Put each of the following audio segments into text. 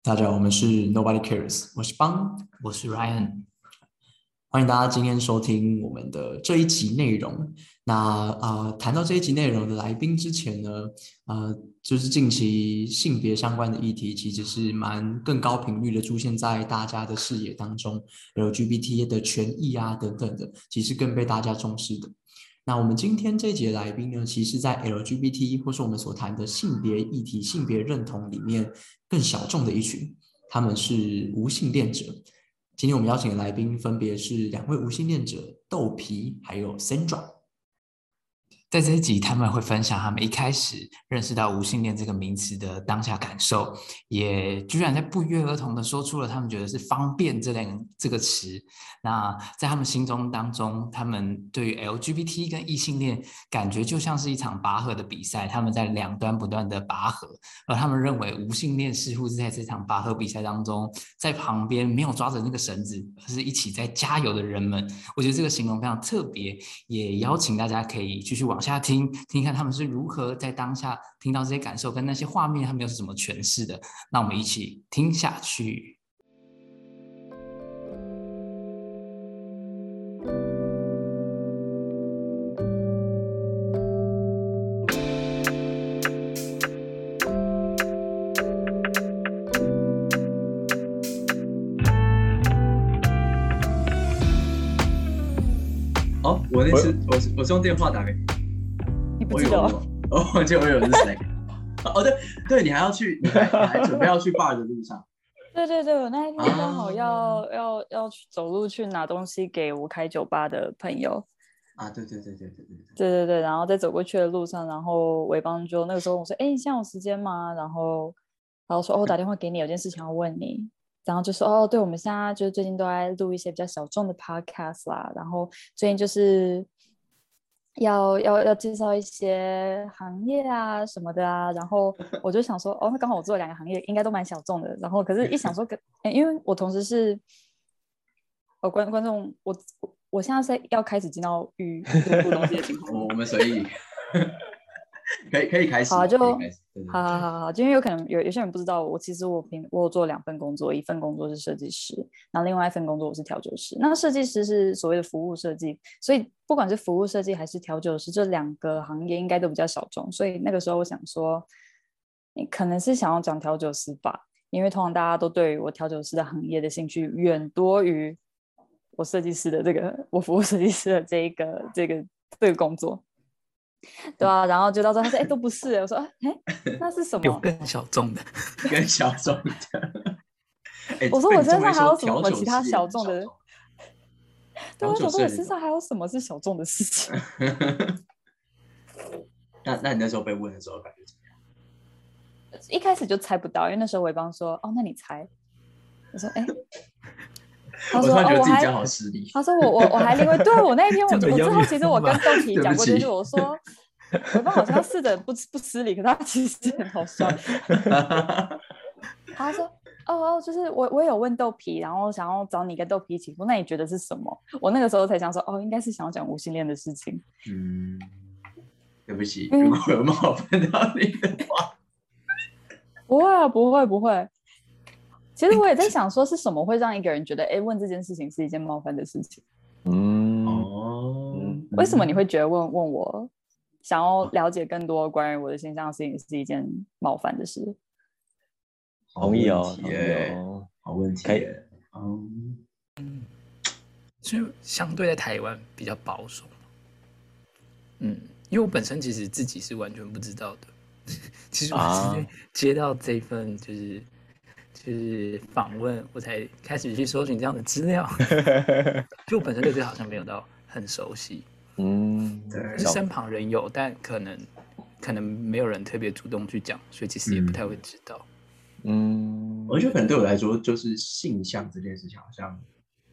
大家好，我们是 Nobody Cares，我是邦，我是 Ryan，欢迎大家今天收听我们的这一集内容。那呃，谈到这一集内容的来宾之前呢，呃，就是近期性别相关的议题，其实是蛮更高频率的出现在大家的视野当中，LGBT 的权益啊等等的，其实更被大家重视的。那我们今天这节来宾呢，其实，在 LGBT 或是我们所谈的性别议题、性别认同里面更小众的一群，他们是无性恋者。今天我们邀请的来宾分别是两位无性恋者豆皮还有 Sandra。在这一集，他们会分享他们一开始认识到无性恋这个名词的当下感受，也居然在不约而同的说出了他们觉得是“方便”这两这个词。那在他们心中当中，他们对于 LGBT 跟异性恋感觉就像是一场拔河的比赛，他们在两端不断的拔河，而他们认为无性恋似乎是在这场拔河比赛当中，在旁边没有抓着那个绳子，而是一起在加油的人们。我觉得这个形容非常特别，也邀请大家可以继续往。往下听听看他们是如何在当下听到这些感受跟那些画面，他们又是怎么诠释的？那我们一起听下去。哦，我那次我我是用电话打给你。我有，我忘记我有是谁。哦，对对，你还要去，你还准备要去 bar 的路上。对对对，我那一天刚好要要要去走路去拿东西给我开酒吧的朋友。啊，对对对对对对对。对对对，然后在走过去的路上，然后伟邦就那个时候我说：“哎，你现在有时间吗？”然后然后说：“哦，我打电话给你，有件事情要问你。”然后就说：“哦，对，我们现在就是最近都在录一些比较小众的 podcast 啦，然后最近就是。”要要要介绍一些行业啊什么的啊，然后 我就想说，哦，那刚好我做了两个行业，应该都蛮小众的。然后可是，一想 说，跟因为我同时是，哦观观众，我我现在是要开始进到预录东西的情况。我们随意。可以可以开始，好就好好好好，今天有可能有有些人不知道，我其实我平我有做两份工作，一份工作是设计师，然后另外一份工作我是调酒师。那设计师是所谓的服务设计，所以不管是服务设计还是调酒师，这两个行业应该都比较小众。所以那个时候我想说，你可能是想要讲调酒师吧，因为通常大家都对于我调酒师的行业的兴趣远多于我设计师的这个我服务设计师的这一个这个这个工作。对啊，然后就到时候他说：“哎，都不是。”我说：“哎，那是什么？”有更小众的，更小众的。我说：“我身上还有什么其他小众的？”对，我想说：“我身上还有什么是小众的事情？” 那那你那时候被问的时候感觉怎么样？一开始就猜不到，因为那时候我帮说：“哦，那你猜。”我说：“哎。” 他说：“哦，我还……他说我我我还另外对我那一天我我之后其实我跟豆皮讲过，就是我说我爸好像试着不不失礼，可他其实很好笑。他说：哦哦，就是我我有问豆皮，然后想要找你跟豆皮一起，那你觉得是什么？我那个时候才想说：哦，应该是想要讲无性恋的事情。嗯，对不起，如果有冒犯到你的话，不会啊，不会不会。”其实我也在想，说是什么会让一个人觉得，哎，问这件事情是一件冒犯的事情？嗯哦，为什么你会觉得问问我，想要了解更多关于我的形象事情是一件冒犯的事？同意哦，同意哦，好问题。嗯嗯，就相对在台湾比较保守。嗯，因为我本身其实自己是完全不知道的。其实我直接接到这份就是。就是访问，我才开始去搜寻这样的资料。就本身对这好像没有到很熟悉，嗯，对，身旁人有，但可能可能没有人特别主动去讲，所以其实也不太会知道。嗯，我觉得可能对我来说，就是性向这件事情，好像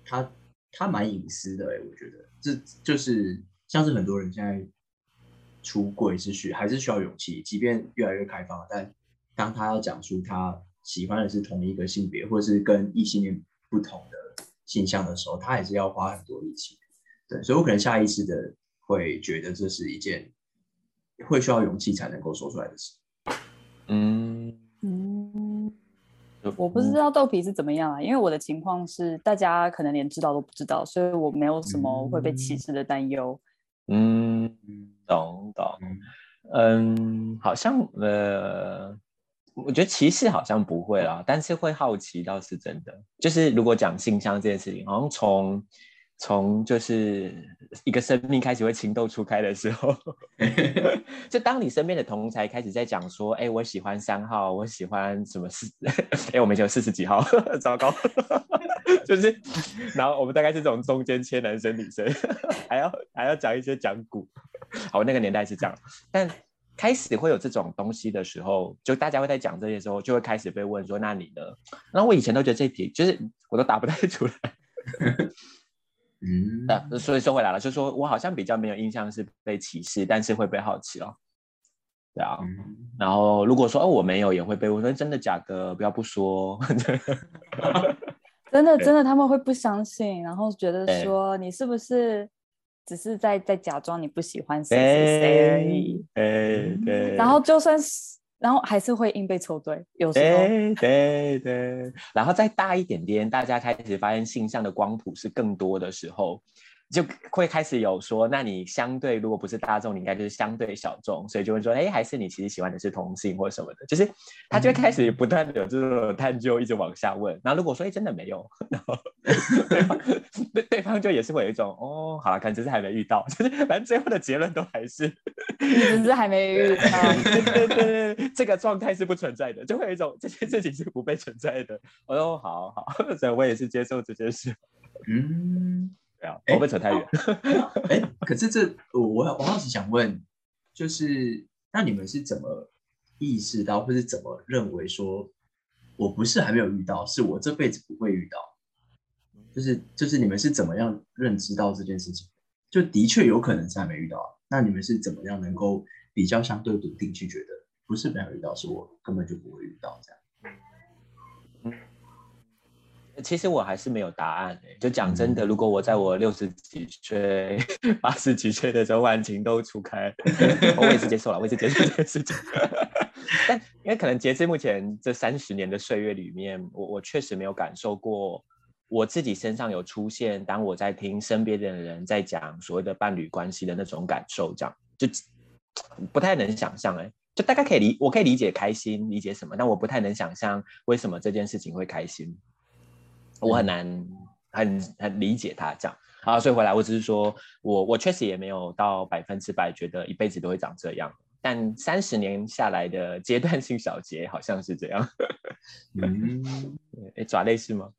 它它蛮隐私的。哎，我觉得这就是像是很多人现在出柜是需还是需要勇气，即便越来越开放，但当他要讲出他。喜欢的是同一个性别，或者是跟异性恋不同的性向的时候，他还是要花很多力气。对，所以我可能下意识的会觉得这是一件会需要勇气才能够说出来的事。嗯嗯，我不知道豆皮是怎么样啊，因为我的情况是大家可能连知道都不知道，所以我没有什么会被歧视的担忧。嗯，懂懂。嗯，好像呃，我觉得歧视好像不会啦，但是会好奇倒是真的。就是如果讲性向这件事情，好像从从就是一个生命开始会情窦初开的时候，就当你身边的同才开始在讲说，哎，我喜欢三号，我喜欢什么四，哎，我们有四十几号，糟糕，就是，然后我们大概是这种中间切男生女生，还要还要讲一些讲古，好，那个年代是这样，但开始会有这种东西的时候，就大家会在讲这些时候，就会开始被问说，那你呢？然后我以前都觉得这题就是我都答不太出来。嗯，那所以说回来了，就说我好像比较没有印象是被歧视，但是会被好奇哦。对啊，然后如果说哦我没有，也会被问说真的假的，不要不说。真的 真的他们会不相信，然后觉得说你是不是只是在在假装你不喜欢谁谁谁而已。哎对。然后就算是。然后还是会硬被抽对，有时候。对对对，然后再大一点点，大家开始发现性向的光谱是更多的时候。就会开始有说，那你相对如果不是大众，你应该就是相对小众，所以就会说，哎，还是你其实喜欢的是同性或什么的，就是他就会开始不断的有这种探究，一直往下问。然后如果说，哎，真的没有，然后 对方对对方就也是会有一种，哦，好了，可能只是还没遇到，就是反正最后的结论都还是只是还没遇到，对对对，这个状态是不存在的，就会有一种这件事情是不被存在的。哦，好好，所以我也是接受这件事，嗯。会不会扯太远？哎，可是这我我我好奇想问，就是那你们是怎么意识到，或是怎么认为说，我不是还没有遇到，是我这辈子不会遇到？就是就是你们是怎么样认知到这件事情？就的确有可能是还没遇到，那你们是怎么样能够比较相对笃定去觉得不是没有遇到，是我根本就不会遇到这样？其实我还是没有答案诶。就讲真的，如果我在我六十几岁、八十几岁的时候，万情都初开，我也是接受了，我也是接受这件事情。但因为可能截至目前这三十年的岁月里面，我我确实没有感受过我自己身上有出现，当我在听身边的人在讲所谓的伴侣关系的那种感受，这样就不太能想象诶。就大概可以理，我可以理解开心，理解什么，但我不太能想象为什么这件事情会开心。我很难很很理解他这样啊，所以回来我只是说我我确实也没有到百分之百觉得一辈子都会长这样，但三十年下来的阶段性小结好像是这样。嗯，哎，爪类是吗？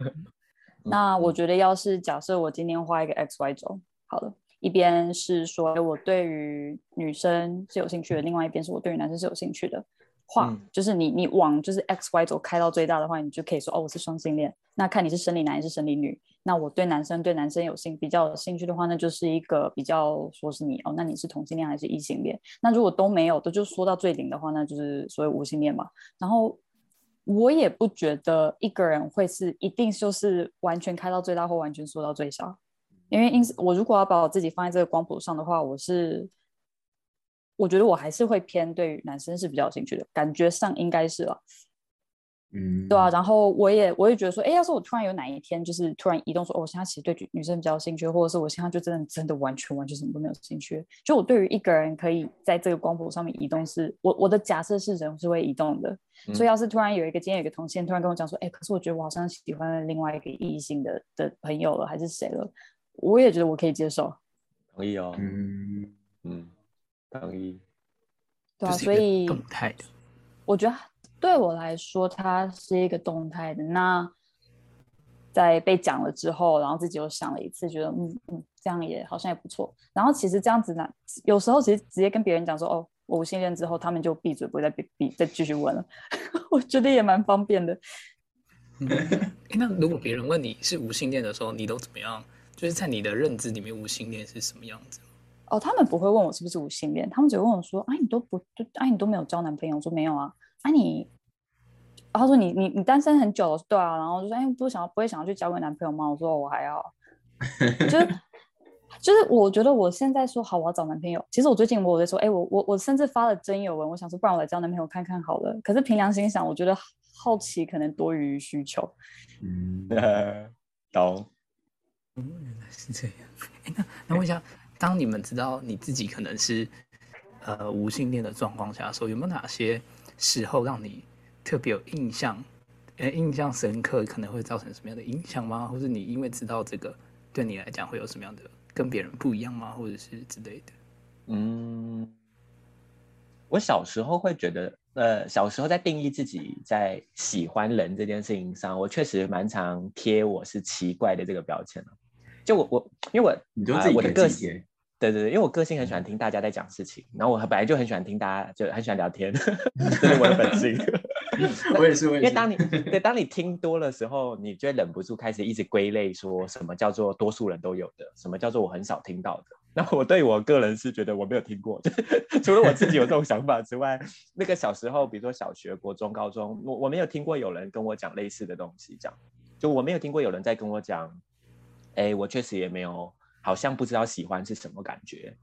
那我觉得要是假设我今天画一个 X Y 轴，好了，一边是说我对于女生是有兴趣的，另外一边是我对于男生是有兴趣的。话就是你你往就是 X Y 轴开到最大的话，你就可以说哦我是双性恋。那看你是生理男还是生理女。那我对男生对男生有兴比较有兴趣的话，那就是一个比较说是你哦，那你是同性恋还是异性恋？那如果都没有的，就说到最顶的话，那就是所谓无性恋嘛。然后我也不觉得一个人会是一定就是完全开到最大或完全缩到最小，因为因此我如果要把我自己放在这个光谱上的话，我是。我觉得我还是会偏对男生是比较有兴趣的，感觉上应该是了，嗯，对啊。然后我也我也觉得说，哎，要是我突然有哪一天就是突然移动说，哦，我现在其实对女生比较有兴趣，或者是我现在就真的真的完全完全什么都没有兴趣。就我对于一个人可以在这个光谱上面移动，是我我的假设是人是会移动的。所以要是突然有一个今天有一个同性突然跟我讲说，哎，可是我觉得我好像喜欢另外一个异性的的朋友了，还是谁了，我也觉得我可以接受。同意哦，嗯嗯。同意，对啊，所以动态的，我觉得对我来说，它是一个动态的。那在被讲了之后，然后自己又想了一次，觉得嗯嗯，这样也好像也不错。然后其实这样子呢，有时候其实直接跟别人讲说哦，我无性恋之后，他们就闭嘴，不会再闭闭再继续问了。我觉得也蛮方便的。那如果别人问你是无性恋的时候，你都怎么样？就是在你的认知里面，无性恋是什么样子？哦，他们不会问我是不是无性恋，他们只会问我说：“啊，你都不，啊，你都没有交男朋友？”我说：“没有啊。”啊，你，然后说：“你，你，你单身很久了，对啊。”然后就说：“哎，不想要，不会想要去交个男朋友吗？”我说：“我还要。”就是，就是我觉得我现在说好我要找男朋友，其实我最近我在说：“哎，我我我甚至发了真友文，我想说，不然我来交男朋友看看好了。”可是凭良心想，我觉得好奇可能多于需求。嗯，懂。嗯，原来是这样。哎，那那问一下，当你们知道你自己可能是呃无性恋的状况下的时候，有没有哪些时候让你特别有印象？呃，印象深刻，可能会造成什么样的影响吗？或者你因为知道这个，对你来讲会有什么样的跟别人不一样吗？或者是之类的？嗯，我小时候会觉得，呃，小时候在定义自己在喜欢人这件事情上，我确实蛮常贴我是奇怪的这个标签了。就我我，因为我你就自己呃我的给个性，对对对，因为我个性很喜欢听大家在讲事情，然后我本来就很喜欢听大家，就很喜欢聊天，这是我的本性。我也是，我也是。因为当你 对当你听多的时候，你就会忍不住开始一直归类，说什么叫做多数人都有的，什么叫做我很少听到的。那我对我个人是觉得我没有听过，就是除了我自己有这种想法之外，那个小时候，比如说小学、国中、高中，我我没有听过有人跟我讲类似的东西，这样就我没有听过有人在跟我讲，哎，我确实也没有，好像不知道喜欢是什么感觉。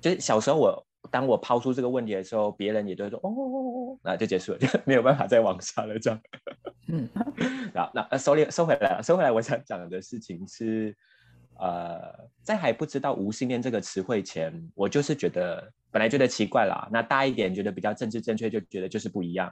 就是小时候我当我抛出这个问题的时候，别人也都会说哦哦哦哦，那就结束了，就没有办法再往下了这样。嗯，那那呃收回收回来了，收回来，我想讲的事情是，呃，在还不知道无性恋这个词汇前，我就是觉得本来觉得奇怪啦，那大一点觉得比较政治正确，就觉得就是不一样。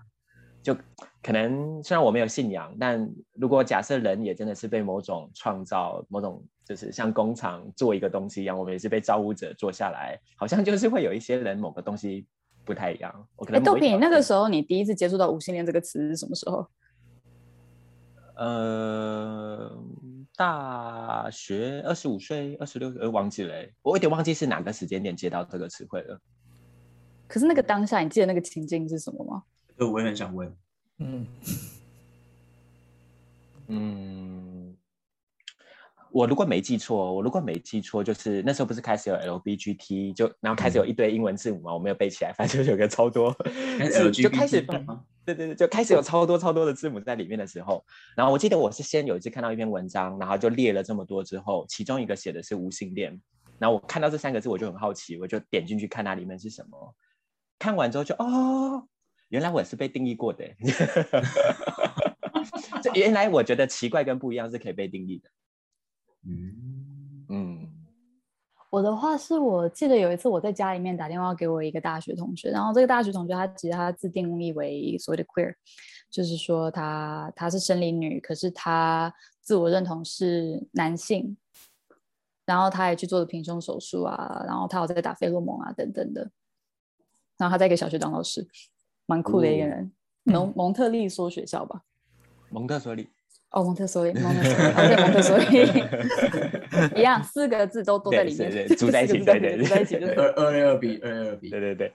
就可能虽然我没有信仰，但如果假设人也真的是被某种创造、某种就是像工厂做一个东西一样，我们也是被造物者做下来，好像就是会有一些人某个东西不太一样。我可哎，能豆皮，那个时候你第一次接触到无性恋这个词是什么时候？呃，大学二十五岁、二十六，呃，忘记了欸，我有点忘记是哪个时间点接到这个词汇了。可是那个当下，你记得那个情境是什么吗？对，我也很想问。嗯，嗯，我如果没记错，我如果没记错，就是那时候不是开始有 LBGT，就然后开始有一堆英文字母嘛，我没有背起来，反正就有个超多就开始吗？对对对，就开始有超多超多的字母在里面的时候，然后我记得我是先有一次看到一篇文章，然后就列了这么多之后，其中一个写的是无性恋，然后我看到这三个字我就很好奇，我就点进去看它里面是什么，看完之后就哦，原来我也是被定义过的欸，这原来我觉得奇怪跟不一样是可以被定义的，嗯，嗯。我的话是我记得有一次我在家里面打电话给我一个大学同学，然后这个大学同学他其实他自定义为所谓的 queer，就是说他他是生理女，可是他自我认同是男性，然后他也去做了平胸手术啊，然后他有在打费洛蒙啊等等的，然后他在一个小学当老师，蛮酷的一个哦人，蒙蒙特利梭学校吧。蒙特梭利，哦，蒙特梭利，蒙特梭利，哦对，蒙特梭利，一样，四个字都都在对里面，对对组在一起对对组在一起就 是二二六二 B，二六二 B，对对对，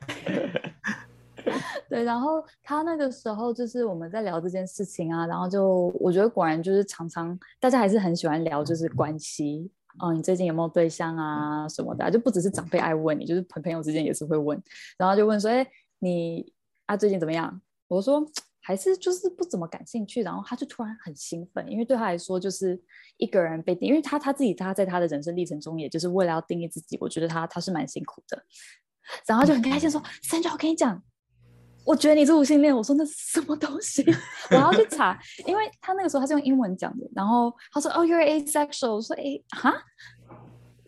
对，然后他那个时候就是我们在聊这件事情啊，然后就我觉得果然就是常常大家还是很喜欢聊就是关系，哦，你最近有没有对象啊什么的啊、就不只是长辈爱问你，就是朋朋友之间也是会问，然后就问说，哎，你啊最近怎么样？我说还是就是不怎么感兴趣，然后他就突然很兴奋，因为对他来说就是一个人被定，因为他他自己他在他的人生历程中，也就是为了要定义自己，我觉得他他是蛮辛苦的，然后就很开心说，三九，我跟你讲。我觉得你是无性恋，我说那是什么东西？我要去查，因为他那个时候他是用英文讲的，然后他说哦、y o u r e asexual，我说哎哈，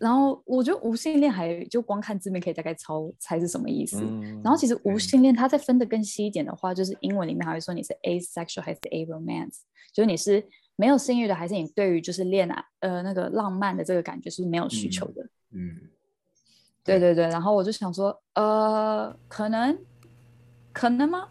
然后我觉得无性恋还就光看字面可以大概抄猜是什么意思，嗯然后其实无性恋它再分得更细一点的话，就是英文里面还会说你是 asexual 还是 aromance，就是你是没有性欲的，还是你对于就是恋爱呃那个浪漫的这个感觉是没有需求的。嗯，对对对，然后我就想说，呃，可能，可能吗？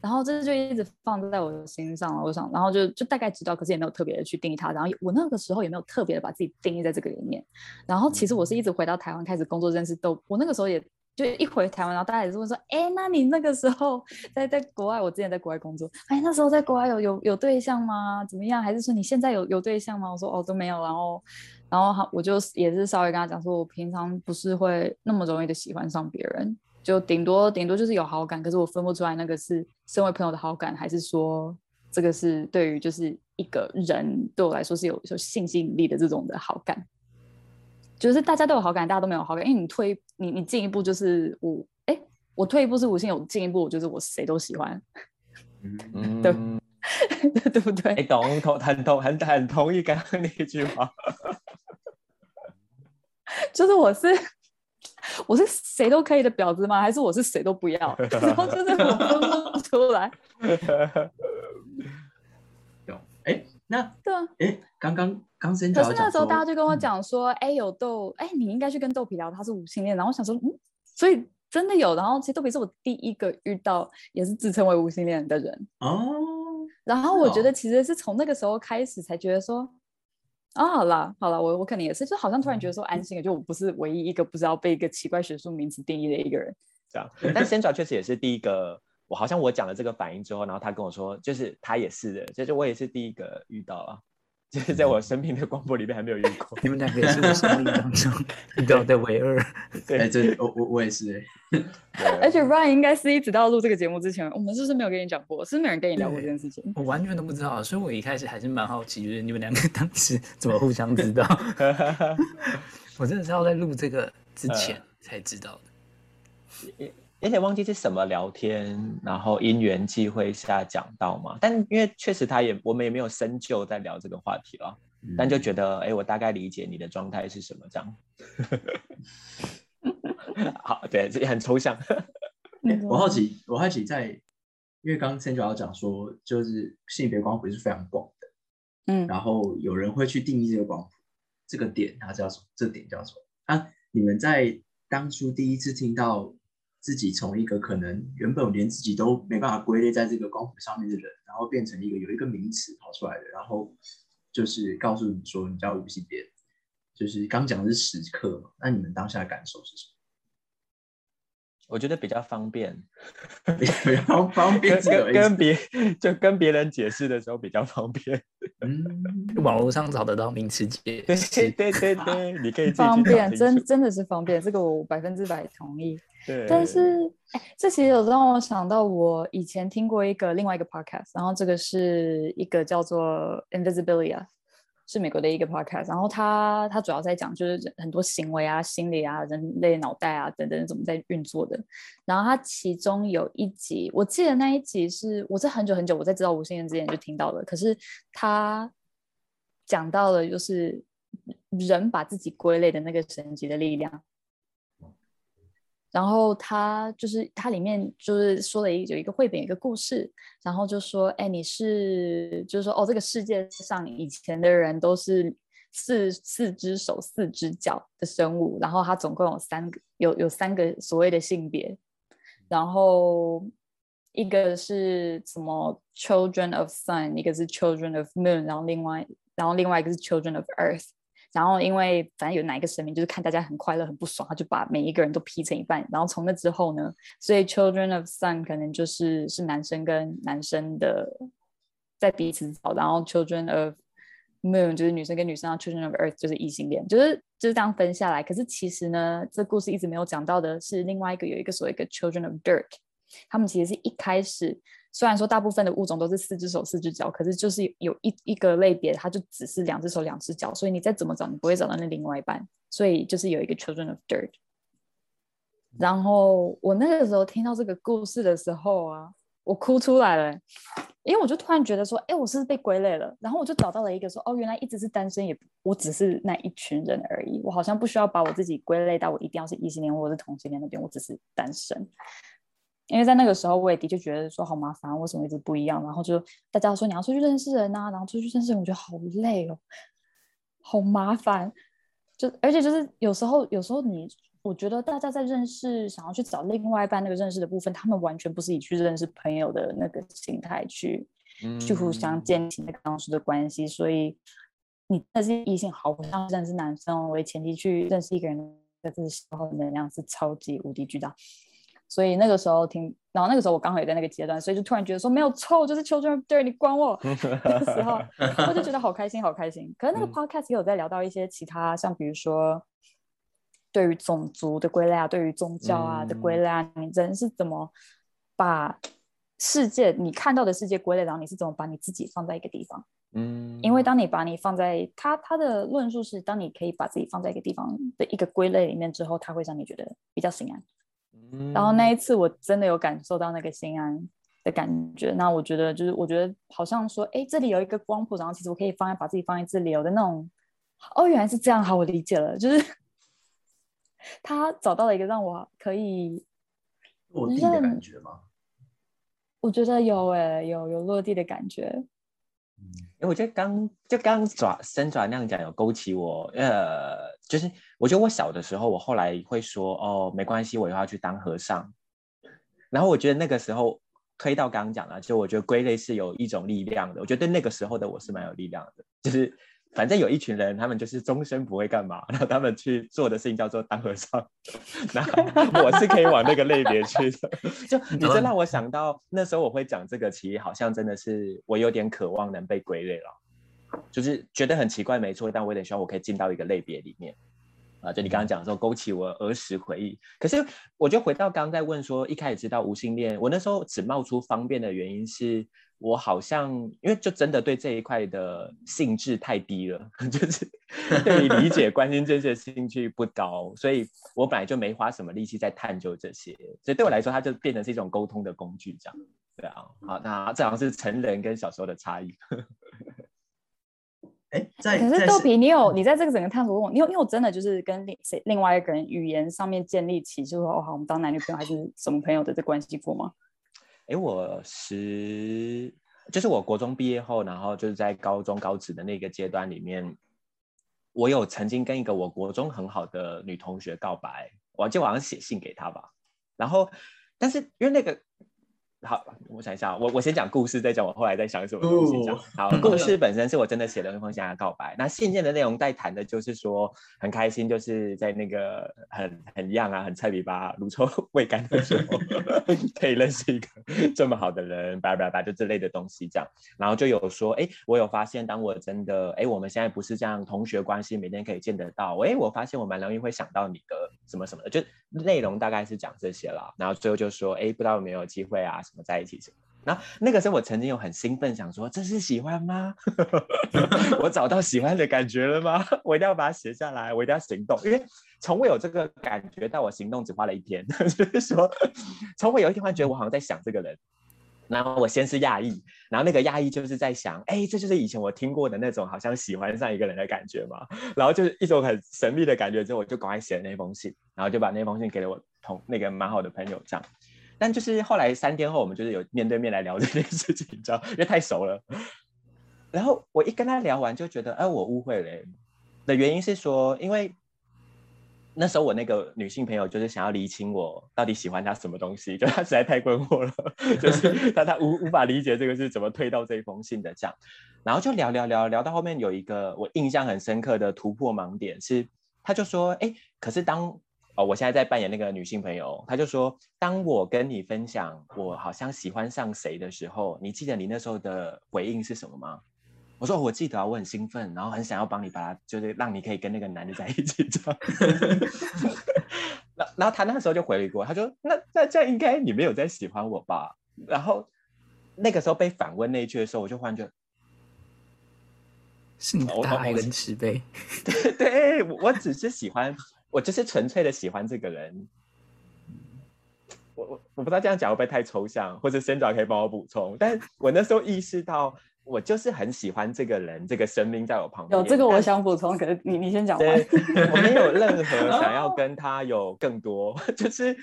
然后这就一直放在我的心上了。我想，然后就就大概知道，可是也没有特别的去定义它。然后我那个时候也没有特别的把自己定义在这个里面。然后其实我是一直回到台湾开始工作认识都，我那个时候也就一回台湾，然后大家也是问说，哎，那你那个时候在在国外，我之前在国外工作，哎，那时候在国外有有有对象吗？怎么样？还是说你现在有有对象吗？我说哦都没有。然后然后他我就也是稍微跟他讲说，我平常不是会那么容易的喜欢上别人，就顶多顶多就是有好感，可是我分不出来那个是身为朋友的好感，还是说这个是对于就是一个人对我来说是有有性吸引力的这种的好感。就是大家都有好感，大家都没有好感，因为你退你你进一步就是我哎，我退一步是无性，有进一步就是我谁都喜欢。嗯对嗯，对不对？哎，懂同很同很很同意刚刚那一句话。就是我是 我是谁都可以的婊子吗？还是我是谁都不要？然后就是我分不出来。有？哎，那对啊，哎，刚刚刚先可是那时候大家就就跟我讲说，哎，有豆，哎，你应该去跟豆皮聊，他是无性恋。然后我想说，嗯，所以真的有。然后其实豆皮是我第一个遇到也是自称为无性恋的人。哦，然后我觉得其实是从那个时候开始才觉得说。啊，好啦好了，我我可能也是，就好像突然觉得说安心了，就我不是唯一一个不知道被一个奇怪学术名词定义的一个人。这样，但。Sandra 确实也是第一个，我好像我讲了这个反应之后，然后他跟我说，就是他也是的，就是我也是第一个遇到啊，就是在我生命的光波里面还没有用过。你们两个也是我生命当中 遇到的唯二。对，这我我我也是哎。而且 Ryan 应该是一直到录这个节目之前，我们是不是没有跟你讲过？是没有人跟你聊过这件事情？我完全都不知道，所以我一开始还是蛮好奇，就是你们两个当时怎么互相知道？我真的是要在录这个之前才知道的，有点忘记是什么聊天，然后因缘际会下讲到嘛。但因为确实他也我们也没有深究在聊这个话题了，但就觉得哎，我大概理解你的状态是什么这样。好，对，这也很抽象。我好奇，我好奇在，因为刚刚 Sandra 讲说，就是性别光谱是非常广的，嗯，然后有人会去定义这个光谱，这个点它叫什么？这点叫什么？啊，你们在当初第一次听到自己从一个可能原本连自己都没办法归类在这个光谱上面的人，然后变成一个有一个名词跑出来的，然后就是告诉你说你叫无性别，就是刚讲的是时刻嘛？那你们当下的感受是什么？我觉得比较方便，比较方便，跟跟别就跟别人解释的时候比较方便。嗯，网络上找得到名词解释，对对对对，你可以方便，真真的是方便，这个我百分之百同意。但是哎，这其实有让我想到，我以前听过一个另外一个 podcast，然后这个是一个叫做 Invisibilia。是美国的一个 podcast，然后他他主要在讲就是很多行为啊、心理啊、人类脑袋啊等等怎么在运作的。然后他其中有一集，我记得那一集是我在很久很久我在知道无性恋之前就听到了，可是他讲到了就是人把自己归类的那个神奇的力量。然后他就是他里面就是说了一有一个绘本一个故事，然后就说，哎，你是就是说，哦，这个世界上以前的人都是四四只手四只脚的生物，然后他总共有三个有有三个所谓的性别，然后一个是什么 children of sun，一个是 children of moon，然后另外然后另外一个是 children of earth。然后，因为反正有哪一个神明，就是看大家很快乐、很不爽，他就把每一个人都劈成一半。然后从那之后呢，所以 Children of Sun 可能就是是男生跟男生的在彼此找，然后 Children of Moon 就是女生跟女生，Children of Earth 就是异性恋，就是就是这样分下来。可是其实呢，这故事一直没有讲到的是另外一个有一个所谓的 Children of Dirt，他们其实是一开始。虽然说大部分的物种都是四只手四只脚，可是就是有一一个类别，它就只是两只手两只脚，所以你再怎么找，你不会找到那另外一半。所以就是有一个 Children of Dirt。然后我那个时候听到这个故事的时候啊，我哭出来了，因为我就突然觉得说，哎，我是被归类了。然后我就找到了一个说，哦，原来一直是单身，也我只是那一群人而已。我好像不需要把我自己归类到我一定要是异性恋或者是同性恋那边，我只是单身。因为在那个时候，我也的确觉得说好麻烦，为什么一直不一样？然后就大家说你要出去认识人呐，然后出去认识人，我觉得好累哦，好麻烦。就而且就是有时候，有时候你，我觉得大家在认识，想要去找另外一半那个认识的部分，他们完全不是以去认识朋友的那个心态去，去互相建立那个当时的关系。所以你那是异性，好像认识男生为前提去认识一个人的这个时候能量是超级无敌巨大。所以那个时候听，然后那个时候我刚好也在那个阶段，所以就突然觉得说没有错，就是 children 对你管我 那个时候，我就觉得好开心，好开心。可是那个 podcast 也有在聊到一些其他，像比如说对于种族的归类啊，对于宗教啊的归类啊，你人是怎么把世界你看到的世界归类，然后你是怎么把你自己放在一个地方？嗯，因为当你把你放在他他的论述是，当你可以把自己放在一个地方的一个归类里面之后，他会让你觉得比较心安。然后那一次我真的有感受到那个心安，的感觉。那我觉得就是，我觉得好像说，哎，这里有一个光谱，然后其实我可以放在把自己放在这里，有的那种，哦，原来是这样，好，我理解了，就是 他找到了一个让我可以落地的感觉吗？我觉得有，哎，有有落地的感觉。因为我觉得刚就刚爪伸爪那样讲，有勾起我，呃，就是我觉得我小的时候，我后来会说，哦，没关系，我以后要去当和尚。然后我觉得那个时候推到刚刚讲了，就我觉得归类是有一种力量的。我觉得那个时候的我是蛮有力量的，就是反正有一群人，他们就是终身不会干嘛，然后他们去做的事情叫做当和尚。那我是可以往那个类别去的。就你这让我想到那时候我会讲这个，其实好像真的是我有点渴望能被归类了，就是觉得很奇怪，没错，但我有点希望我可以进到一个类别里面。啊，就你刚刚讲的时候，勾起我儿时回忆。可是，我就回到刚刚在问说，一开始知道无性恋，我那时候只冒出方便的原因是，我好像因为就真的对这一块的兴致太低了，就是对理解、关心这些兴趣不高，所以我本来就没花什么力气在探究这些，所以对我来说，它就变成是一种沟通的工具，这样。对啊，好，那这好像是成人跟小时候的差异。哎，在可是豆皮，你有你在这个整个探索过，你有你有真的就是跟另谁另外一个人语言上面建立起，就是说哦好，我们当男女朋友还是什么朋友的这关系过吗？哎，我十就是我国中毕业后，然后就是在高中高职的那个阶段里面，我有曾经跟一个我国中很好的女同学告白，我记得好像写信给她吧，然后但是因为那个。好，我想一下，我我先讲故事，再讲我后来在想什么东西。讲好，故事本身是我真的写了一封信告白。那信件的内容在谈的就是说，很开心，就是在那个很很 young 啊，很菜比吧，乳臭 未干的时候，可以认识一个 这么好的人，叭叭叭，就这类的东西这样。然后就有说，哎，我有发现，当我真的，哎，我们现在不是这样同学关系，每天可以见得到，哎，我发现我蛮容易会想到你的什么什么的，就内容大概是讲这些了。然后最后就说，哎，不知道有没有机会啊？什么在一起什么？然后那个时候我曾经有很兴奋，想说这是喜欢吗？我找到喜欢的感觉了吗？我一定要把它写下来，我一定要行动，因为从未有这个感觉，到我行动只花了一天，就是说从未有一天，突然觉得我好像在想这个人。然后我先是讶异，然后那个讶异就是在想，哎，这就是以前我听过的那种好像喜欢上一个人的感觉嘛。然后就是一种很神秘的感觉，之后我就赶快写了那封信，然后就把那封信给了我同那个蛮好的朋友这样。但就是后来三天后，我们就是有面对面来聊这件事情，你知道，因为太熟了。然后我一跟他聊完，就觉得，哎，我误会了。的原因是说，因为那时候我那个女性朋友就是想要厘清我到底喜欢他什么东西，就他实在太困惑了，就是他他无无法理解这个是怎么推到这一封信的这样。然后就聊聊聊聊到后面有一个我印象很深刻的突破盲点是，他就说，哎，可是当哦，我现在在扮演那个女性朋友，她就说：“当我跟你分享我好像喜欢上谁的时候，你记得你那时候的回应是什么吗？”我说：“我记得啊，我很兴奋，然后很想要帮你把他，就是让你可以跟那个男的在一起。”这样。那然后他那时候就回了一个，他说：“那那这样应该你没有在喜欢我吧？”然后那个时候被反问那一句的时候，我就忽然觉得是你大爱跟慈悲。对对，我只是喜欢。我就是纯粹的喜欢这个人，我我我不知道这样讲会不会太抽象，或者先爪可以帮我补充。但我那时候意识到，我就是很喜欢这个人，这个生命在我旁边。有这个我想补充，可是你你先讲。完，我没有任何 想要跟他有更多，就是。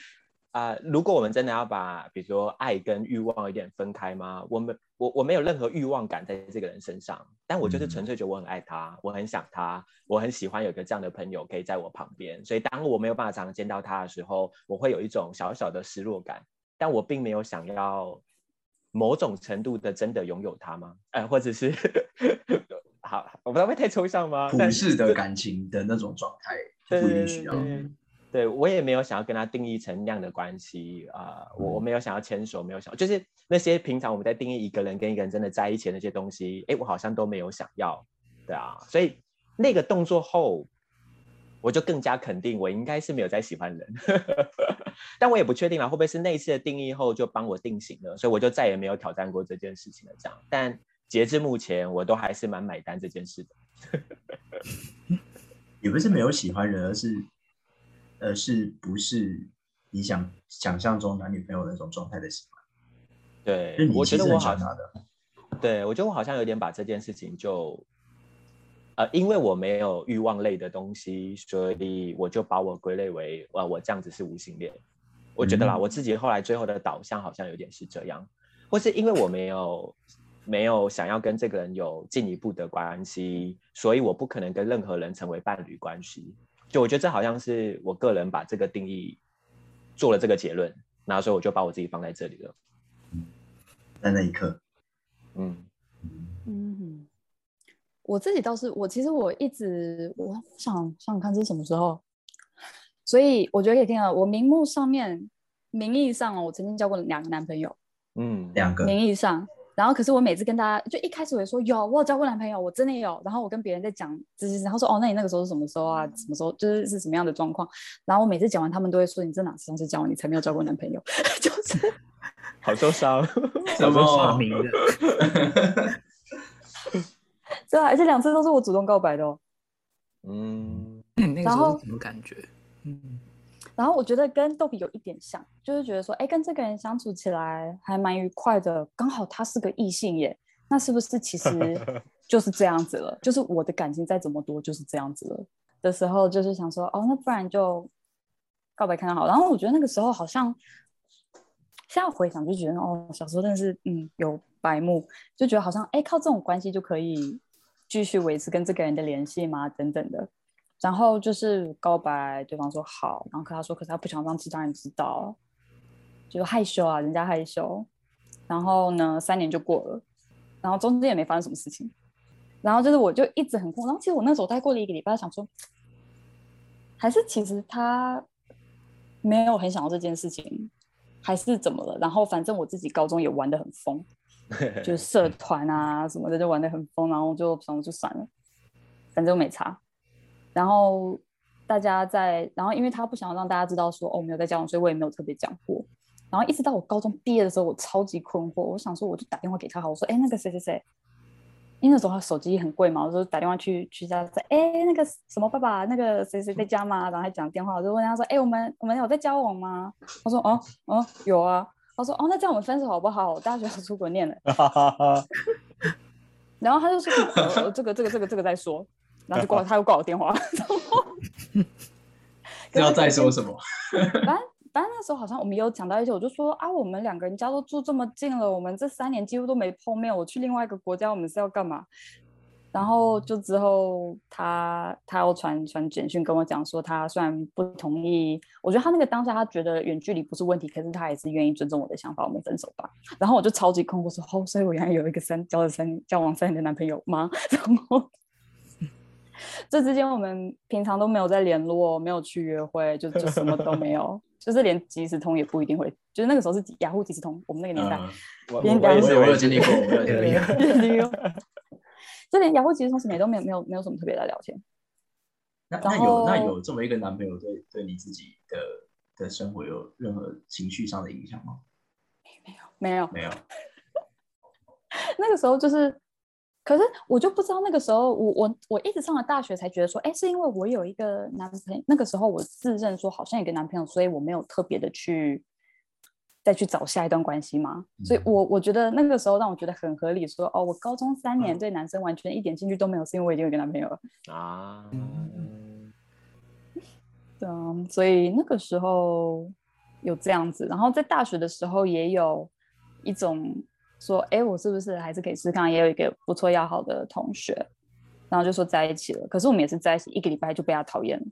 啊，如果我们真的要把，比如说爱跟欲望有点分开吗？我们我我没有任何欲望感在这个人身上，但我就是纯粹觉得我很爱他，我很想他，我很喜欢有个这样的朋友可以在我旁边。所以当我没有办法常常见到他的时候，我会有一种小小的失落感。但我并没有想要某种程度的真的拥有他吗？哎，或者是 好，我不知道会太抽象吗？普世的感情的那种状态不允许啊。对我也没有想要跟他定义成那样的关系啊，我我没有想要牵手，没有想，就是那些平常我们在定义一个人跟一个人真的在一起的那些东西，哎，我好像都没有想要，对啊，所以那个动作后，我就更加肯定我应该是没有在喜欢人，但我也不确定了会不会是那一次的定义后就帮我定型了，所以我就再也没有挑战过这件事情了。这样，但截至目前，我都还是蛮买单这件事的，也不是没有喜欢人，而是。呃，是不是你想想象中男女朋友那种状态的喜欢？对我觉得我好很喜欢他的，对，我觉得我好像有点把这件事情就，呃，因为我没有欲望类的东西，所以我就把我归类为，呃，我这样子是无性恋。我觉得啦，嗯我自己后来最后的导向好像有点是这样，或是因为我没有没有想要跟这个人有进一步的关系，所以我不可能跟任何人成为伴侣关系。就我觉得这好像是我个人把这个定义做了这个结论，然后所以我就把我自己放在这里了。在那一刻，嗯，嗯，我自己倒是，我其实我一直我想想想看这是什么时候，所以我觉得可以听了。我名目上面名义上哦，我曾经交过两个男朋友，嗯，两个名义上。然后，可是我每次跟大家，就一开始我也说有，我有交过男朋友，我真的有。然后我跟别人在讲这些事，然后说哦，那你那个时候是什么时候啊？什么时候就是是什么样的状况？然后我每次讲完，他们都会说你这哪时候是交往，你才没有交过男朋友，就是 好受伤。什么发明的，对啊，而且两次都是我主动告白的哦。嗯，那个时然后候是什么感觉？嗯，然后我觉得跟豆比有一点像，就是觉得说，哎，跟这个人相处起来还蛮愉快的，刚好他是个异性耶，那是不是其实 就是这样子了？就是我的感情再怎么多就是这样子了的时候，就是想说，哦，那不然就告白看看好。然后我觉得那个时候好像，现在回想就觉得，哦，小时候真的是，嗯，有白目，就觉得好像，哎，靠这种关系就可以继续维持跟这个人的联系吗？等等的。然后就是告白，对方说好，然后可他说，可是他不想让其他人知道，就害羞啊，人家害羞。然后呢，三年就过了，然后中间也没发生什么事情。然后就是我就一直很困惑，然后其实我那时候待过了一个礼拜，想说，还是其实他没有很想要这件事情，还是怎么了？然后反正我自己高中也玩的很疯，就是 社团啊什么的就玩的很疯，然后就想说就算了，反正我没差。然后大家在，然后因为他不想让大家知道说哦我没有在交往，所以我也没有特别讲过。然后一直到我高中毕业的时候，我超级困惑，我想说我就打电话给他好，我说哎那个谁谁谁，因为那时候他手机很贵嘛，我就打电话去去家说哎那个什么爸爸那个谁谁在家吗？然后还讲电话，我就问他说哎我们我们有在交往吗？他说哦哦有啊，他说哦那这样我们分手好不好？我大学要出国念了。然后他就说、呃、这个这个这个这个再说，然后就挂 他又挂我电话，然后这要再说什么？反正反正那时候好像我们有讲到一些，我就说啊，我们两个人家都住这么近了，我们这三年几乎都没碰面，我去另外一个国家，我们是要干嘛？然后就之后他他又传传简讯跟我讲说，他虽然不同意，我觉得他那个当下他觉得远距离不是问题，可是他还是愿意尊重我的想法，我们分手吧。然后我就超级困惑说，哦，所以我原来有一个三交了三年交往三年的男朋友吗？然后 这之间我们平常都没有在联络，没有去约会，就就什么都没有，就是连即时通也不一定会，就是那个时候是雅虎即时通，我们那个年代。嗯我有我有经历过，我有经历过。就连雅虎即时通什么也都没有，没有没有什么特别的聊天。那然那有那有这么一个男朋友对对你自己的的生活有任何情绪上的影响吗？没有没有，没有，那个时候就是，可是我就不知道那个时候，我我我一直上了大学才觉得说，哎，是因为我有一个男朋友，那个时候我自认说好像有个男朋友，所以我没有特别的去再去找下一段关系嘛。所以我我觉得那个时候让我觉得很合理，说哦，我高中三年对男生完全一点兴趣都没有，是因为我已经有一个男朋友了。啊，对啊，所以那个时候有这样子，然后在大学的时候也有一种说，哎，我是不是还是可以试试看？也有一个不错要好的同学，然后就说在一起了。可是我们也是在一起一个礼拜就被他讨厌了。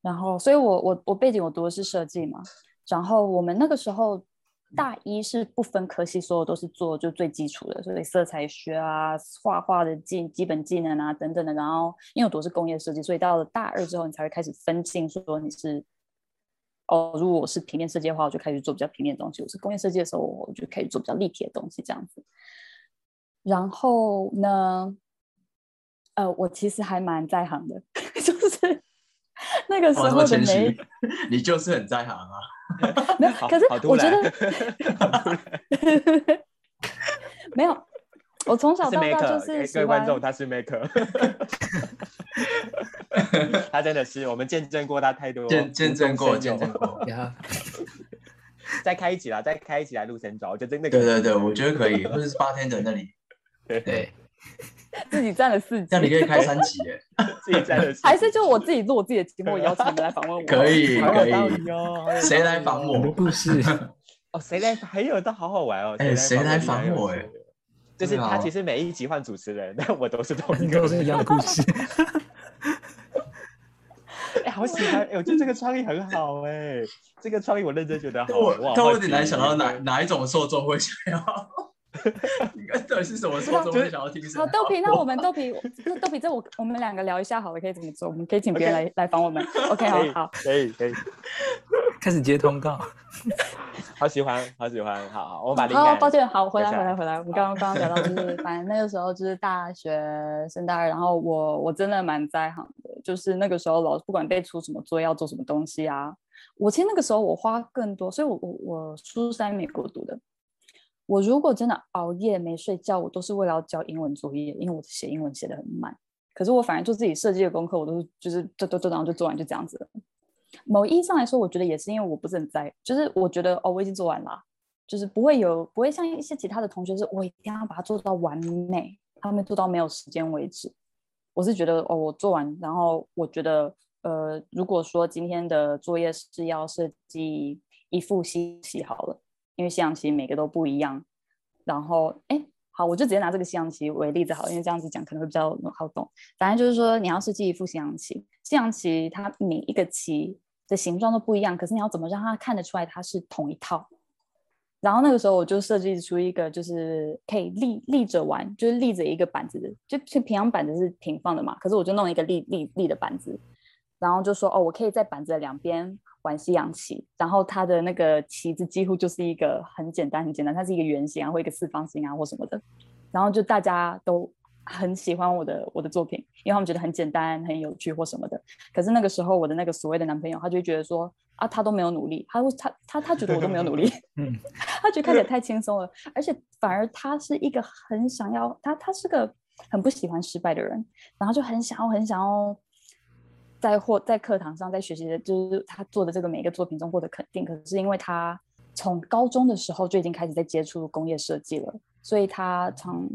然后，所以我我我背景我读的是设计嘛，然后我们那个时候大一是不分科系，所有都是做就最基础的，所以色彩学啊、画画的技基本技能啊等等的。然后因为我读的是工业设计，所以到了大二之后，你才会开始分进说你是哦，如果我是平面设计的话，我就开始做比较平面的东西；我是工业设计的时候，我就开始做比较立体的东西，这样子。然后呢，呃，我其实还蛮在行的，就是那个时候的么谦每虚，你就是很在行啊。没有，可是我觉得没有，我从小到大就是各位观众，他是 maker，他真的是，我们见证过他太多见见证过，见证过。呀，再开一集啦，再开一集来录神爪，我觉得那个对对对，我觉得可以，或者是 bartender 那里，对，自己占了四集，这样你可以开三集耶。自己占了，还是就我自己录我自己的节目，我邀请你们来访问我。可以可以。谁来访我故事，哦，谁来还有的好好玩哦！哎谁来访访我哎哎？就是他其实每一集换主持人，但我都是同一个。都是一样的故事。哎，好喜欢！哎，我觉得这个创意很好哎，这个创意我认真觉得好。哇但我有点难想到哪哪一种受众会想要，应该到底是什么受众会想要听什么？好，豆皮，那我们豆皮，那豆皮，这我我们两个聊一下好了，可以怎么做？我们可以请别人来来访我们。OK，好好。可以可以，开始接通告，好喜欢好喜欢，好好，我们把灵好，感抱歉，好，回来，回来，回来。我们刚刚刚刚聊到，就是 反正那个时候就是大学升大二，然后我我真的蛮在行的，就是那个时候老师不管被出什么作业要做什么东西啊，我其实那个时候我花更多，所以我我我书是在美国读的。我如果真的熬夜没睡觉，我都是为了要交英文作业，因为我写英文写的很慢。可是我反而做自己设计的功课，我都是就是就就就然后就做完就这样子了。某意义上来说，我觉得也是因为我不是很在，就是我觉得哦我已经做完了，就是不会有不会像一些其他的同学是我一定要把它做到完美，他们做到没有时间为止。我是觉得哦我做完，然后我觉得呃如果说今天的作业是要设计一副西棋好了，因为西洋棋每个都不一样，然后哎。好，我就直接拿这个西洋棋为例子好，因为这样子讲可能会比较好懂。反正就是说，你要设计一副西洋棋，西洋棋它每一个棋的形状都不一样，可是你要怎么让它看得出来它是同一套？然后那个时候我就设计出一个，就是可以立立着玩，就是立着一个板子，就就平常板子是平放的嘛，可是我就弄一个立立立的板子，然后就说哦，我可以在板子的两边玩西洋棋，然后它的那个棋子几乎就是一个很简单很简单，它是一个圆形啊或一个四方形啊或什么的，然后就大家都很喜欢我的我的作品，因为他们觉得很简单很有趣或什么的。可是那个时候我的那个所谓的男朋友，他就会觉得说啊，他都没有努力，他会他他他觉得我都没有努力，嗯，他觉得看起来太轻松了，而且反而他是一个很想要他他是个很不喜欢失败的人，然后就很想要很想要在或在课堂上在学习的，就是他做的这个每一个作品中获得肯定。可是因为他从高中的时候就已经开始在接触工业设计了，所以他从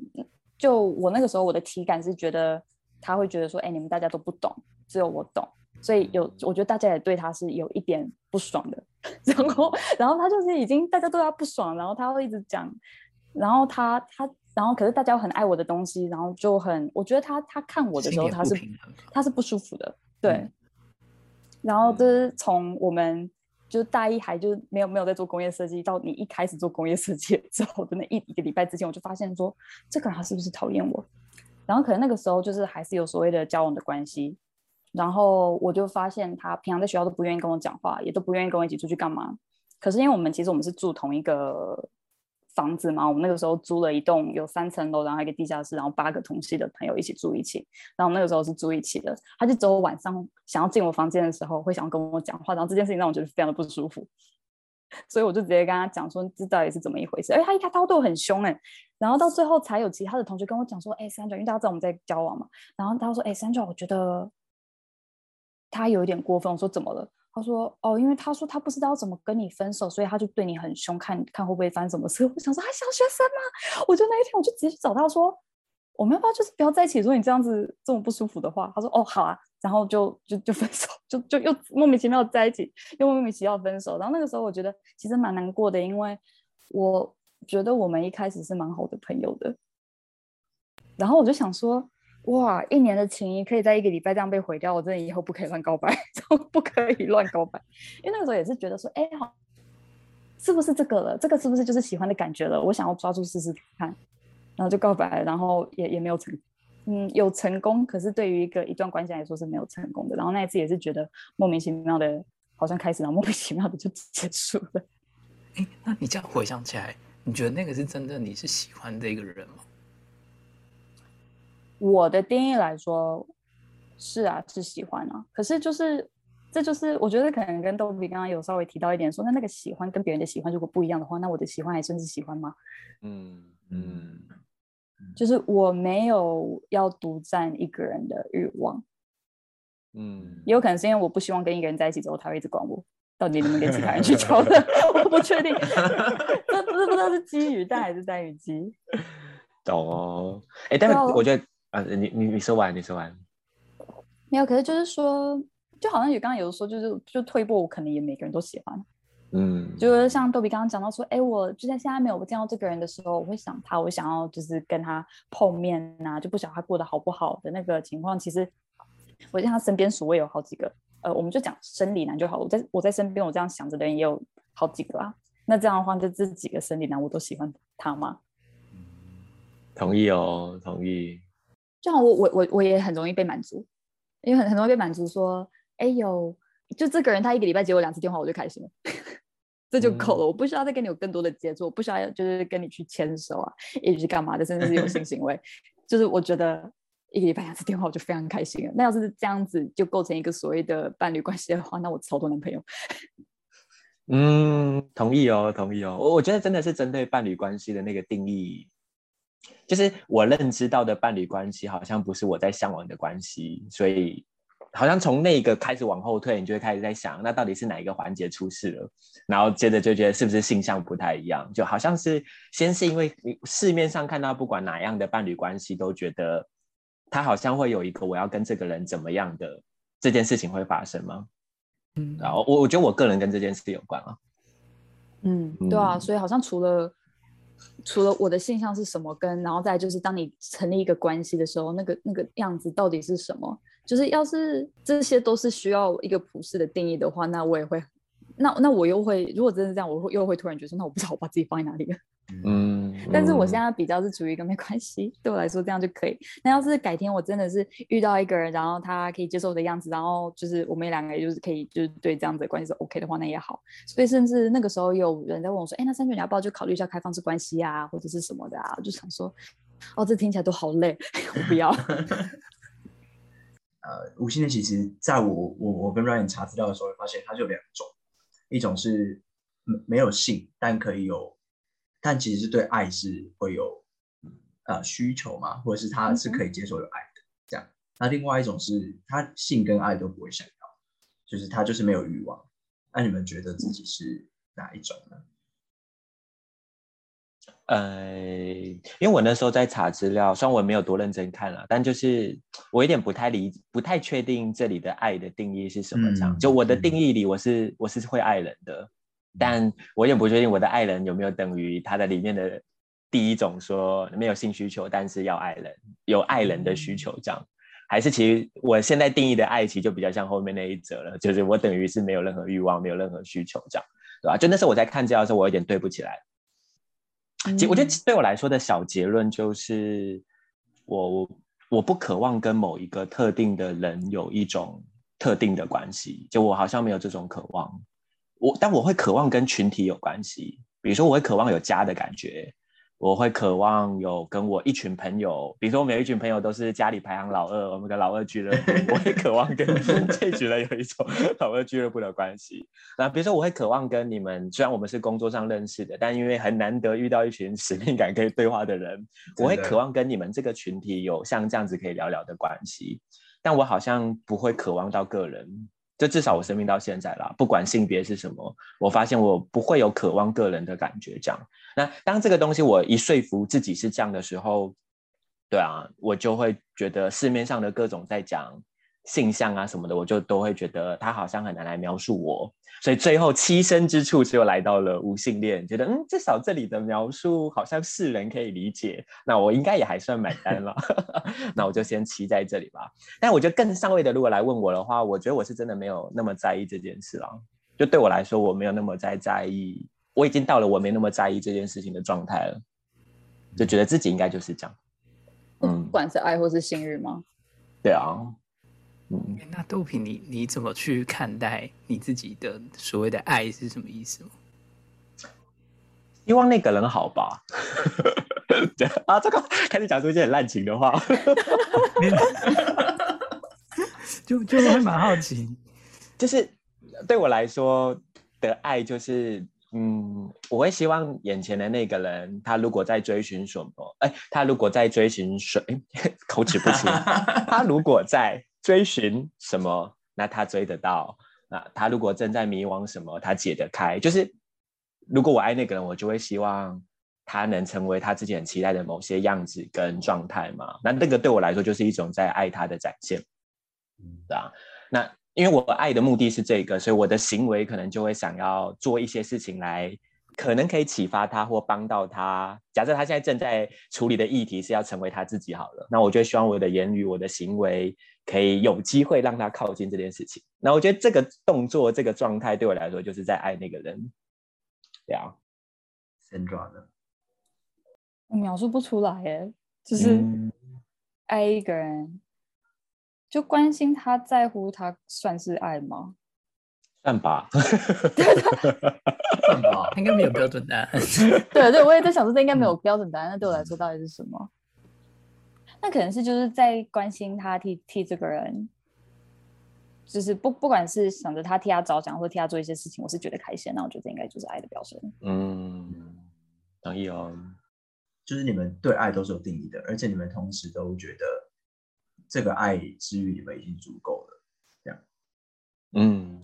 就我那个时候我的体感是觉得他会觉得说，哎，你们大家都不懂，只有我懂。所以有，我觉得大家也对他是有一点不爽的，然后，然后他就是已经大家对他不爽，然后他会一直讲，然后他他，然后可是大家又很爱我的东西，然后就很，我觉得他他看我的时候他是他是不舒服的，对。然后就是从我们就是大一还就是没有没有在做工业设计，到你一开始做工业设计之后的那一一个礼拜之前，我就发现说这个人他是不是讨厌我？然后可能那个时候就是还是有所谓的交往的关系。然后我就发现他平常在学校都不愿意跟我讲话，也都不愿意跟我一起出去干嘛。可是因为我们其实我们是住同一个房子嘛，我们那个时候租了一栋有三层楼，然后一个地下室，然后八个同系的朋友一起住一起。然后我们那个时候是住一起的，他就只有晚上想要进我房间的时候会想要跟我讲话，然后这件事情让我觉得非常的不舒服。所以我就直接跟他讲说，这到底是怎么一回事？哎他一开刀对我很凶哎，然后到最后才有其他的同学跟我讲说，哎，Sandra，因为大家知道我们在交往嘛，然后他说，哎，Sandra，我觉得。他有一点过分，我说怎么了？他说哦，因为他说他不知道怎么跟你分手，所以他就对你很凶，看看会不会发生什么事。我想说，还小学生吗？我就那一天我就直接去找他说，我们要不要就是不要在一起？说你这样子这么不舒服的话，他说哦好啊，然后就就就分手，就就又莫名其妙在一起，又莫名其妙分手。然后那个时候我觉得其实蛮难过的，因为我觉得我们一开始是蛮好的朋友的，然后我就想说。哇，一年的情谊可以在一个礼拜这样被毁掉，我真的以后不可以乱告白，不可以乱告白。因为那个时候也是觉得说，哎，好，是不是这个了？这个是不是就是喜欢的感觉了？我想要抓住试试看，然后就告白，然后也也没有成，嗯，有成功，可是对于一个一段关系来说是没有成功的。然后那一次也是觉得莫名其妙的，好像开始，然 后莫名其妙的就结束了。哎，那你这样回想起来，你觉得那个是真的你是喜欢的一个人吗？我的定义来说，是啊，是喜欢啊。可是就是，这就是我觉得可能跟豆比刚刚有稍微提到一点，说那那个喜欢跟别人的喜欢如果不一样的话，那我的喜欢还算是喜欢吗？嗯嗯，就是我没有要独占一个人的欲望。嗯，也有可能是因为我不希望跟一个人在一起之后他会一直管我，到底能不能跟其他人去交的，我不确定，这不是不知道是基于蛋还是单于鸡。懂哦，哎，但是我觉得啊，你你你说完，你说完。没有，可是就是说，就好像你刚刚有说，就是就退步，可能也每个人都喜欢。嗯，就是像豆比刚刚讲到说，哎，我就在现在没有见到这个人的时候，我会想他，我想要就是跟他碰面呐、就不晓得他过得好不好的那个情况。其实我在他身边所谓有好几个，呃，我们就讲生理男就好。我在我在身边，我这样想着的人也有好几个啊。那这样的话，就这几个生理男我都喜欢他吗？同意哦，同意。就好，我我我我也很容易被满足，因为很很容易被满足说，哎有就这个人他一个礼拜接我两次电话，我就开心了，这就够了。我不需要再跟你有更多的接触，我不需要就是跟你去牵手啊，一起去干嘛的，甚至是有性行为。就是我觉得一个礼拜两次电话，我就非常开心了。那要是这样子就构成一个所谓的伴侣关系的话，那我超多男朋友。嗯，同意哦，同意哦。我我觉得真的是针对伴侣关系的那个定义，就是我认知到的伴侣关系，好像不是我在向往的关系，所以好像从那个开始往后退，你就会开始在想，那到底是哪一个环节出事了？然后接着就觉得是不是性向不太一样？就好像是先是因为你市面上看到不管哪样的伴侣关系，都觉得他好像会有一个我要跟这个人怎么样的这件事情会发生吗？嗯，然后我我觉得我个人跟这件事有关啊。嗯，对啊，嗯所以好像除了除了我的现象是什么，跟然后再就是当你成立一个关系的时候，那个那个样子到底是什么？就是要是这些都是需要一个普世的定义的话，那我也会，那那我又会，如果真的是这样，我会又会突然觉得，那我不知道我把自己放在哪里了。嗯，但是我嗯现在比较是处于一个没关系，对我来说这样就可以。那要是改天我真的是遇到一个人，然后他可以接受我的样子，然后就是我们两个也就是可以就是对这样子的关系是 OK 的话，那也好。所以甚至那个时候有人在问我说：“哎，那三九你要不要就考虑一下开放式关系啊，或者是什么的啊？”我就想说，哦，这听起来都好累，我不要。呃，无性恋其实在我我我跟 Ryan 查资料的时候，会发现它就有两种，一种是没没有性，但可以有，但其实是对爱是会有呃需求嘛，或者是他是可以接受有爱的这样。那另外一种是他性跟爱都不会想要，就是他就是没有欲望。那你们觉得自己是哪一种呢？呃，因为我那时候在查资料，虽然我没有多认真看了，但就是我有点不太理，不太确定这里的爱的定义是什么。这样，嗯就我的嗯定义里，我是我是会爱人的，但我也不确定我的爱人有没有等于他的里面的第一种说没有性需求，但是要爱人，有爱人的需求这样。还是其实我现在定义的爱，其实就比较像后面那一则了，就是我等于是没有任何欲望，没有任何需求这样，对吧？就那时候我在看资料的时候，我有点对不起来。其实我觉得对我来说的小结论就是我，我我不渴望跟某一个特定的人有一种特定的关系，就我好像没有这种渴望。我但我会渴望跟群体有关系，比如说我会渴望有家的感觉，我会渴望有跟我一群朋友，比如说我们有一群朋友都是家里排行老二，我们跟老二俱乐部，我会渴望跟 这群人有一种 老二俱乐部的关系。那比如说我会渴望跟你们，虽然我们是工作上认识的，但因为很难得遇到一群使命感可以对话的人，我会渴望跟你们这个群体有像这样子可以聊聊的关系。但我好像不会渴望到个人，就至少我生命到现在啦，不管性别是什么，我发现我不会有渴望个人的感觉。这样，那当这个东西我一说服自己是这样的时候，对啊，我就会觉得市面上的各种在讲性向啊什么的，我就都会觉得他好像很难来描述我。所以最后栖身之处就来到了无性恋，觉得嗯，至少这里的描述好像世人可以理解，那我应该也还算买单了。那我就先骑在这里吧。但我觉得更上位的，如果来问我的话，我觉得我是真的没有那么在意这件事了。就对我来说，我没有那么在在意，我已经到了我没那么在意这件事情的状态了，就觉得自己应该就是这样。嗯不嗯，管是爱或是性欲吗？对啊，那豆品你你怎么去看待你自己的所谓的爱是什么意思吗？希望那个人好吧。对 啊，这个开始讲出一些很滥情的话。就就会蛮好奇，就是对我来说的爱，就是嗯，我会希望眼前的那个人，他如果在追寻什么，哎，他如果在追寻什，哎，口齿不清，他如果在追寻什么，那他追得到。那他如果正在迷惘什么，他解得开。就是如果我爱那个人，我就会希望他能成为他自己很期待的某些样子跟状态嘛。那那个对我来说就是一种在爱他的展现，对啊。那因为我爱的目的是这个，所以我的行为可能就会想要做一些事情来。可能可以启发他或帮到他。假设他现在正在处理的议题是要成为他自己好了，那我就希望我的言语、我的行为可以有机会让他靠近这件事情。那我觉得这个动作、这个状态对我来说就是在爱那个人。对啊，Sandra 呢？我描述不出来耶，就是爱一个人，就关心他在乎他，算是爱吗？算吧，算吧，应该没有标准答案。对对，我也在想说，这应该没有标准答案。那对我来说，到底是什么？那可能是就是在关心他，替替这个人，就是不不管是想着他替他着想，或替他做一些事情，我是觉得开心。那我觉得应该就是爱的表现。嗯，同意哦。就是你们对爱都是有定义的，而且你们同时都觉得这个爱之于你们已经足够了，这样。嗯。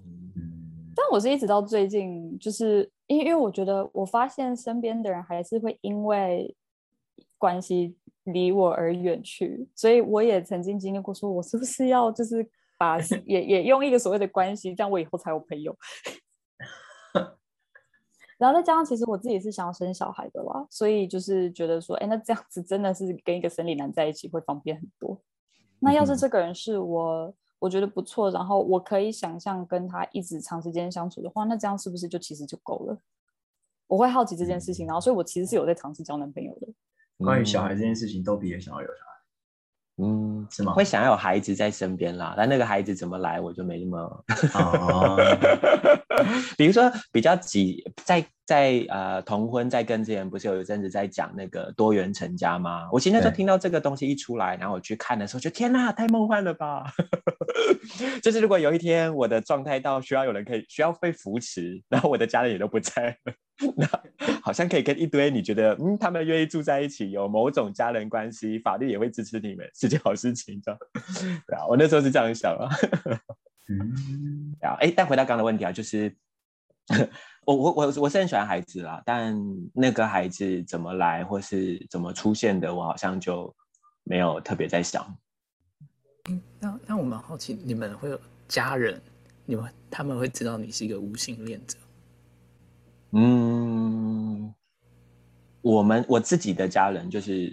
但我是一直到最近，就是因因为我觉得我发现身边的人还是会因为关系离我而远去，所以我也曾经经历过，说我是不是要就是把 也也用一个所谓的关系，这样我以后才有朋友。然后再加上，其实我自己是想要生小孩的啦，所以就是觉得说，哎，那这样子真的是跟一个生理男在一起会方便很多。那要是这个人是我。我觉得不错，然后我可以想象跟他一直长时间相处的话，那这样是不是就其实就够了？我会好奇这件事情，然后所以我其实是有在尝试交男朋友的。关于小孩这件事情，都比也想要有小孩。嗯，是吗？会想要有孩子在身边啦，但那个孩子怎么来，我就没那么。比如说比较急，在在呃同婚在跟之前不是有一阵子在讲那个多元成家吗？我现在就听到这个东西一出来，然后我去看的时候，就天哪，太梦幻了吧！就是如果有一天我的状态到需要有人可以需要被扶持，然后我的家人也都不在了。那好像可以跟一堆你觉得嗯，他们愿意住在一起，有某种家人关系，法律也会支持你们，是件好事情，这样 对啊。我那时候是这样想啊。嗯，啊，哎，但回到刚刚的问题啊，就是 我我我我是很喜欢孩子啦，但那个孩子怎么来或是怎么出现的，我好像就没有特别在想。嗯，那那我蛮好奇，你们会有家人，你们他们会知道你是一个无性恋者？嗯，我们我自己的家人就是，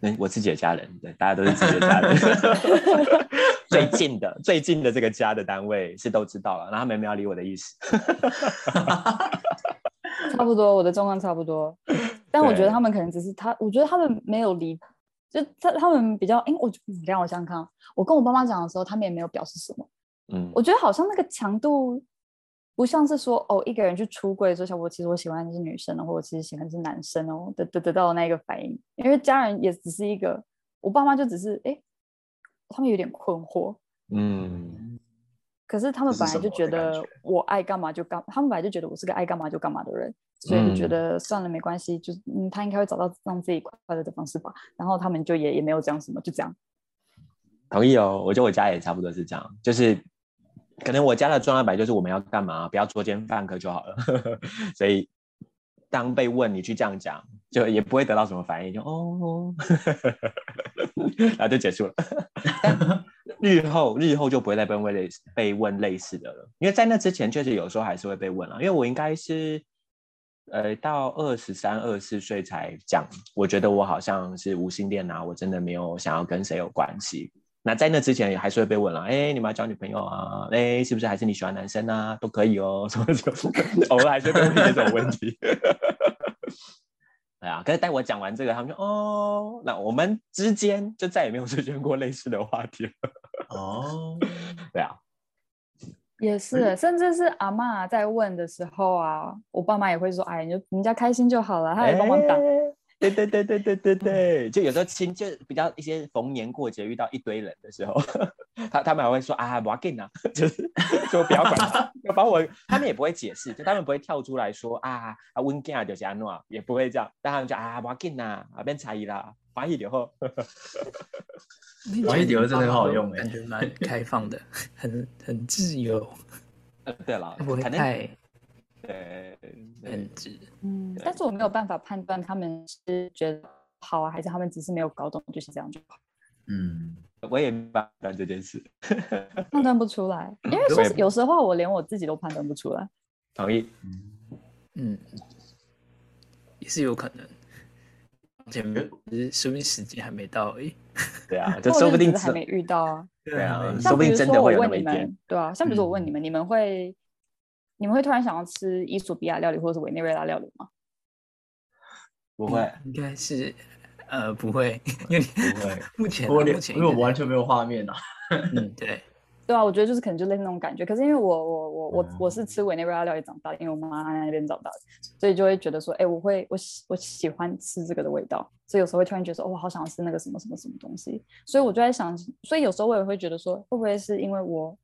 嗯，我自己的家人，对，大家都是自己的家人。最近的 最近的这个家的单位是都知道了，然后他们没有理我的意思。差不多，我的状况差不多，但我觉得他们可能只是他，我觉得他们没有理，就他他们比较，哎，我让我想想看，我跟我爸妈讲的时候，他们也没有表示什么。嗯，我觉得好像那个强度。不像是说哦，一个人去出柜说小波，其实我喜欢的是女生哦，或者其实喜欢的是男生哦，得得得到的那个反应，因为家人也只是一个，我爸妈就只是哎，他们有点困惑，嗯，可是他们本来就觉得我爱干嘛就干，他们本来就觉得我是个爱干嘛就干嘛的人，所以就觉得算了没关系，就是嗯，他应该会找到让自己快乐的方式吧，然后他们就也也没有讲什么，就这样。同意哦，我觉得我家也差不多是这样，就是。可能我家的状态就是我们要干嘛，不要作奸犯科就好了。所以当被问你去这样讲，就也不会得到什么反应，就哦，然后就结束了。日后日后就不会再被问类被问类似的了，因为在那之前确实有时候还是会被问了。因为我应该是呃到二十三二十四岁才讲，我觉得我好像是无性恋啊，我真的没有想要跟谁有关系。那在那之前也还是会被问了，哎，你们要交女朋友啊？哎，是不是还是你喜欢男生啊？都可以哦，什么什么，偶尔还是会问这种问题。对啊，可是待我讲完这个，他们就哦，那我们之间就再也没有出现过类似的话题了。哦，对啊，也是，甚至是阿妈在问的时候啊，我爸妈也会说，哎，你就人家开心就好了，他也帮忙挡。对对对对对对对，就有时候亲，就比较一些逢年过节遇到一堆人的时候，他他们还会说啊，不要紧啊，就是就不要管他，要把我，他们也不会解释，就他们不会跳出来说啊啊，温健啊就是安诺，也不会这样，但他们就啊，不要紧呐，啊变差异啦，翻译以后，翻译以后真的很好用，感觉蛮开放的，很很自由。呃，对了，不会太认知。嗯，但是我没有办法判断他们是觉得好啊，还是他们只是没有搞懂，就是这样就好，嗯，我也没办法这件事，判断不出来。因为说有时候我连我自己都判断不出来。同意。嗯，也是有可能。前面只是说明时间还没到而已。对啊，就说不定还没遇到啊。对啊，嗯说不定真的会有那么一天问你们。，对啊，像比如说我问你嗯们，你们会你们会突然想要吃伊索比亚料理或者是委内瑞拉料理吗？不会，应该是呃不会，因为不会。目前目前因为我完全没有画面啊。嗯对，对啊，我觉得就是可能就类似那种感觉。可是因为我我我我我是哦吃委内瑞拉料理长大的，因为我妈在那边长大的，所以就会觉得说，哎，我会我喜我喜欢吃这个的味道，所以有时候会突然觉得说，哦，我好想吃那个什么什么什么东西。所以我就在想，所以有时候我也会觉得说，会不会是因为我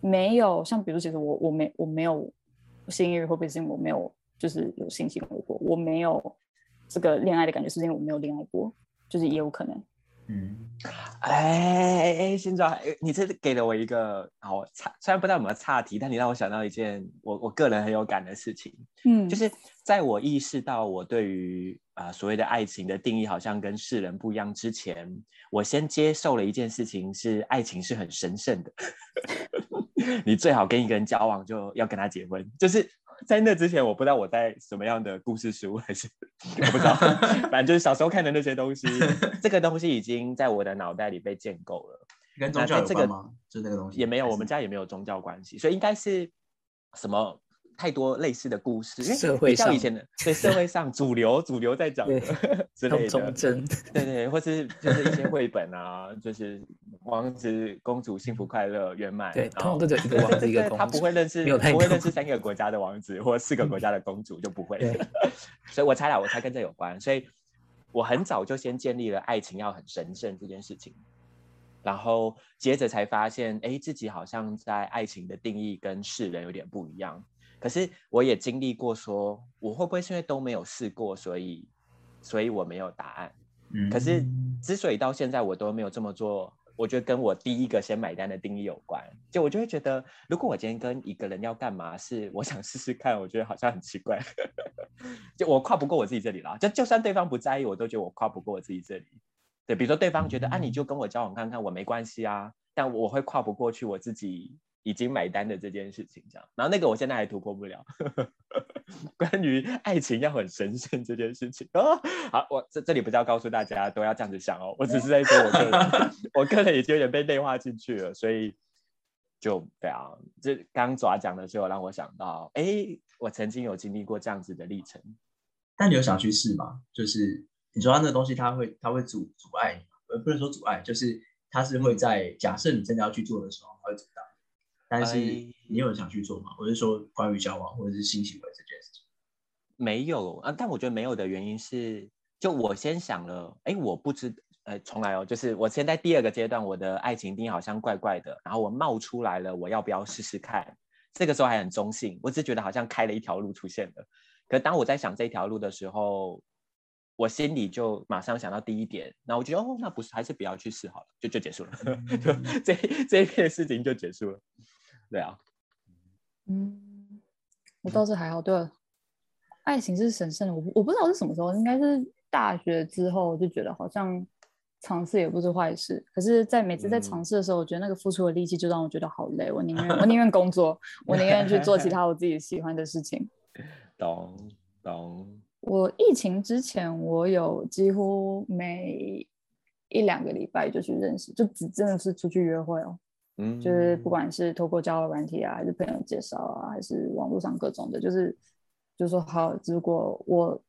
没有像比如其实我我没我没有性欲，会不会是因为我没有就是有性行为过，我没有这个恋爱的感觉，是因为我没有恋爱过，就是也有可能。嗯，哎哎，新庄，哎你这给了我一个好差，虽然不知道有没有岔题，但你让我想到一件我我个人很有感的事情，嗯。就是在我意识到我对于啊、呃所谓的爱情的定义好像跟世人不一样之前，我先接受了一件事情是爱情是很神圣的，你最好跟一个人交往就要跟他结婚，就是在那之前我不知道我在什么样的故事书还是我不知道，反正就是小时候看的那些东西，这个东西已经在我的脑袋里被建构了。跟宗教有那在这个关吗？就那个东西也没有，我们家也没有宗教关系，所以应该是什么太多类似的故事，因为社会上比较以前的对社会上主流主流在讲的 之类的，对对，或是就是一些绘本啊，就是王子公主幸福快乐圆满，对，然后通常都只有一个对王子一个公主他不会认识，不会认识三个国家的王子或四个国家的公主，就不会。对。所以我猜啦，我猜跟这有关，所以我很早就先建立了爱情要很神圣这件事情，然后接着才发现，哎，自己好像在爱情的定义跟世人有点不一样。可是我也经历过说，我会不会是因为都没有试过，所以所以我没有答案。嗯可是之所以到现在我都没有这么做，我觉得跟我第一个先买单的定义有关。就我就会觉得，如果我今天跟一个人要干嘛，是我想试试看，我觉得好像很奇怪，就我跨不过我自己这里啦。就就算对方不在意，我都觉得我跨不过我自己这里。对，比如说对方觉得啊，你就跟我交往看看，我没关系啊，但我会跨不过去我自己已经买单的这件事情，这样。然后那个我现在还突破不了。关于爱情要很神圣这件事情哦，好，我这这里不是要告诉大家都要这样子想哦，我只是在说我个人，我个人已经有点被内化进去了，所以就对啊，这刚刚爪讲的时候让我想到，哎，我曾经有经历过这样子的历程。但你有想去试吗？就是你说它那个东西，它会它会阻阻碍你不能说阻碍，就是它是会在假设你真的要去做的时候，它会阻挡。但是哎你有想去做吗？我是说关于交往或者是性行为这件事情。没有啊，但我觉得没有的原因是，就我先想了，哎，我不知，呃，重来哦，就是我现在第二个阶段，我的爱情定义好像怪怪的，然后我冒出来了，我要不要试试看？这个时候还很中性，我只觉得好像开了一条路出现了。可当我在想这条路的时候，我心里就马上想到第一点，然后我觉得哦，那不是，还是不要去试好了，就就结束了，就这这一片事情就结束了。对啊，嗯，我倒是还好。对了，爱情是神圣的，我不我不知道是什么时候，应该是大学之后就觉得好像尝试也不是坏事。可是，在每次在尝嗯试的时候，我觉得那个付出的力气就让我觉得好累。我宁愿我宁愿工作，我宁愿去做其他我自己喜欢的事情。懂懂，我疫情之前，我有几乎每一两个礼拜就去认识，就只真的是出去约会哦。嗯，就是不管是透过交友软体啊，还是朋友介绍啊，还是网络上各种的，就是就是说好，如果我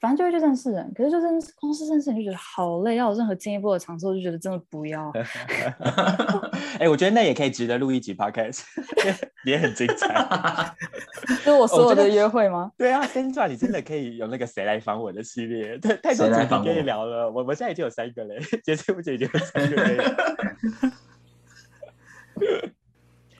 反正就会去认识人，可是就认识光是认识人就觉得好累，要有任何进一步的尝试，我就觉得真的不要。哎、我觉得那也可以值得录一集 podcast，也很精彩。就是我所有的约会吗？对啊，先转你真的可以有那个谁来访我的系列，对，太多主题可以聊了。我们现在已经有三个嘞，结束不久已经有三个可以聊。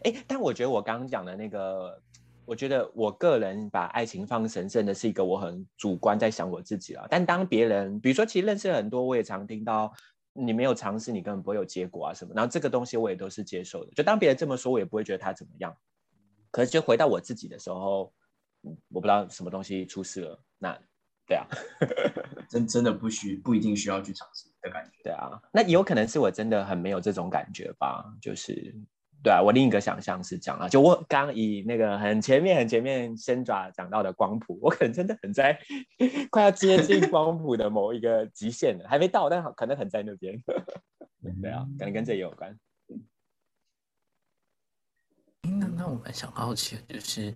哎、但我觉得我刚刚讲的那个，我觉得我个人把爱情放神圣的是一个我很主观在想我自己啊。但当别人，比如说其实认识很多，我也常听到你没有尝试，你根本不会有结果啊什么。然后这个东西我也都是接受的，就当别人这么说，我也不会觉得他怎么样。可是就回到我自己的时候，嗯我不知道什么东西出事了，那对啊，真真的不需不一定需要去尝试的感觉。对啊，那有可能是我真的很没有这种感觉吧，就是对啊，我另一个想象是这样啊，就我刚刚以那个很前面很前面先爪讲到的光谱，我可能真的很在 快要接近光谱的某一个极限了，还没到，但可能很在那边。对啊，可能跟这也有关。那那我们想好奇的，就是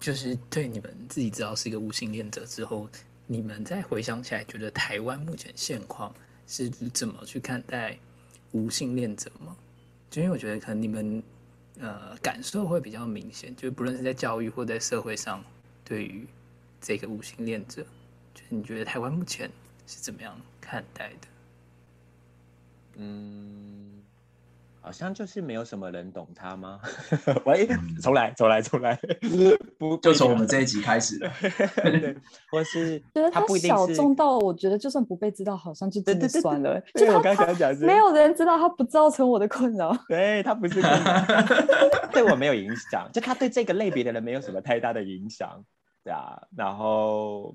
就是对你们自己知道是一个无性恋者之后，你们再回想起来，觉得台湾目前现况是怎么去看待无性恋者吗？就因为我觉得可能你们呃感受会比较明显，就不论是在教育或在社会上，对于这个无性恋者，就你觉得台湾目前是怎么样看待的？嗯，好像就是没有什么人懂他吗？喂，重来，重来，重来，不就从我们这一集开始了。对，或是觉得他他不一定是小众到我觉得就算不被知道，好像就真的算了。就我就他他刚想讲是没有人知道，他不造成我的困扰。对他不是跟对我没有影响，就他对这个类别的人没有什么太大的影响，对啊。然后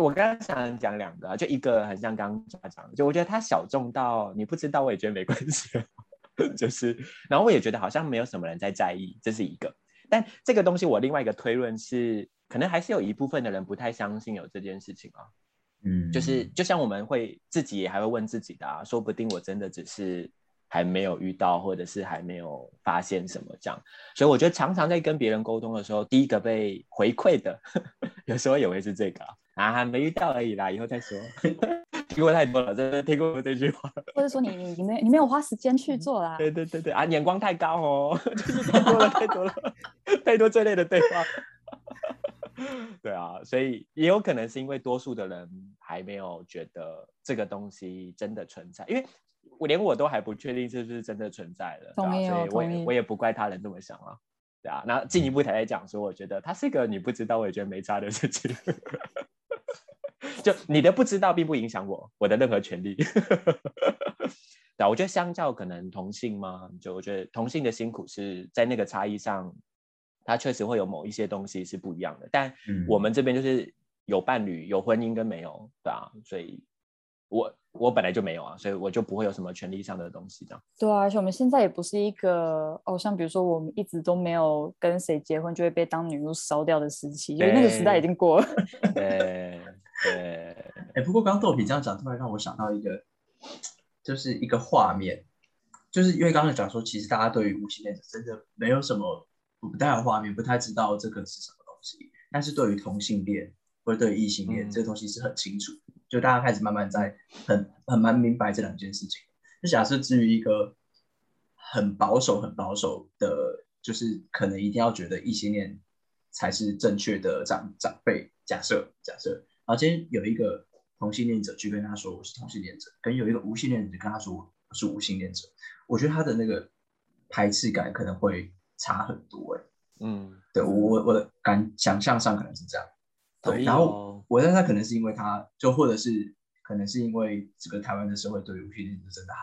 我刚刚想讲两个啊，就一个很像刚刚讲的，就我觉得他小众到你不知道，我也觉得没关系，就是，然后我也觉得好像没有什么人在在意，这是一个。但这个东西我另外一个推论是，可能还是有一部分的人不太相信有这件事情啊。嗯，就是就像我们会自己也还会问自己的啊，说不定我真的只是还没有遇到，或者是还没有发现什么这样。所以我觉得常常在跟别人沟通的时候，第一个被回馈的，有时候也会是这个啊，啊还没遇到而已啦，以后再说。听过太多了，真的听过这句话。或者说你你你没你没有花时间去做啦。对对对对啊，眼光太高哦，就是太多了太多了，太多这类的对话。对啊，所以也有可能是因为多数的人还没有觉得这个东西真的存在，因为我连我都还不确定是不是真的存在的，对啊同意哦所以我也我也不怪他人这么想啊。对啊，那进一步才来讲说，我觉得它是一个你不知道，我也觉得没差的事情。就你的不知道并不影响我我的任何权利。对啊，我觉得相较可能同性嘛，就我觉得同性的辛苦是在那个差异上，它确实会有某一些东西是不一样的。但嗯我们这边就是有伴侣、有婚姻跟没有，对啊，所以我我本来就没有啊，所以我就不会有什么权利上的东西这样。对啊，而且我们现在也不是一个哦，像比如说我们一直都没有跟谁结婚就会被当女巫烧掉的时期，因为那个时代已经过了。对对，哎、不过刚刚豆皮这样讲，突然让我想到一个，就是一个画面，就是因为刚才讲说，其实大家对于无性恋者真的没有什么不太有画面，不太知道这个是什么东西，但是对于同性恋或者对于异性恋、嗯这个东西是很清楚，就大家开始慢慢在很很蛮明白这两件事情。就假设至于一个很保守、很保守的，就是可能一定要觉得异性恋才是正确的长长辈。假设假设，然后今天有一个同性恋者去跟他说我是同性恋者，跟有一个无性恋者跟他说我是无性恋者，我觉得他的那个排斥感可能会差很多、欸。嗯，对我我我的感想象上可能是这样。对，然后哦我猜他可能是因为他就或者是可能是因为这个台湾的社会对于无性恋者真的还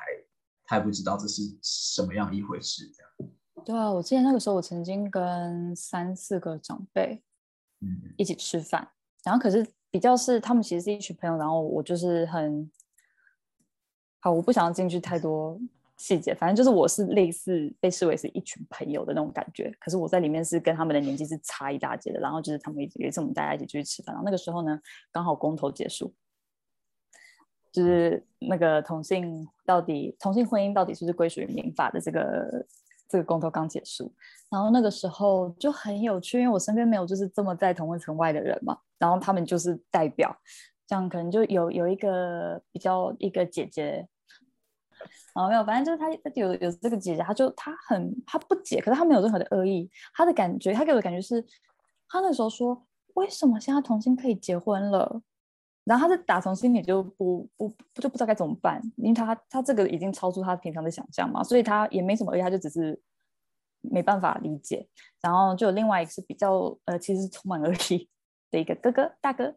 太不知道这是什么样一回事，这样。对啊，我记得那个时候我曾经跟三四个长辈嗯一起吃饭，然后可是比较是他们其实是一群朋友，然后我就是很好，我不想要进去太多细节，反正就是我是类似被视为是一群朋友的那种感觉，可是我在里面是跟他们的年纪是差一大截的，然后就是他们一直有一次我们大家一起出去吃饭，然后那个时候呢刚好公投结束，就是那个同性到底同性婚姻到底是不是归属于民法的这个这个公投刚结束，然后那个时候就很有趣，因为我身边没有就是这么在同温层外的人嘛，然后他们就是代表，这样可能就有有一个比较一个姐姐，哦没有，反正就是她有有这个姐姐，她就她很她不解，可是她没有任何的恶意，她的感觉，她给我的感觉是，她那时候说为什么现在同性可以结婚了？然后他是打从心里就不不不就不知道该怎么办，因为他他这个已经超出他平常的想象嘛，所以他也没什么恶意，他就只是没办法理解。然后就有另外一个是比较呃，其实是充满恶意的一个哥哥大哥，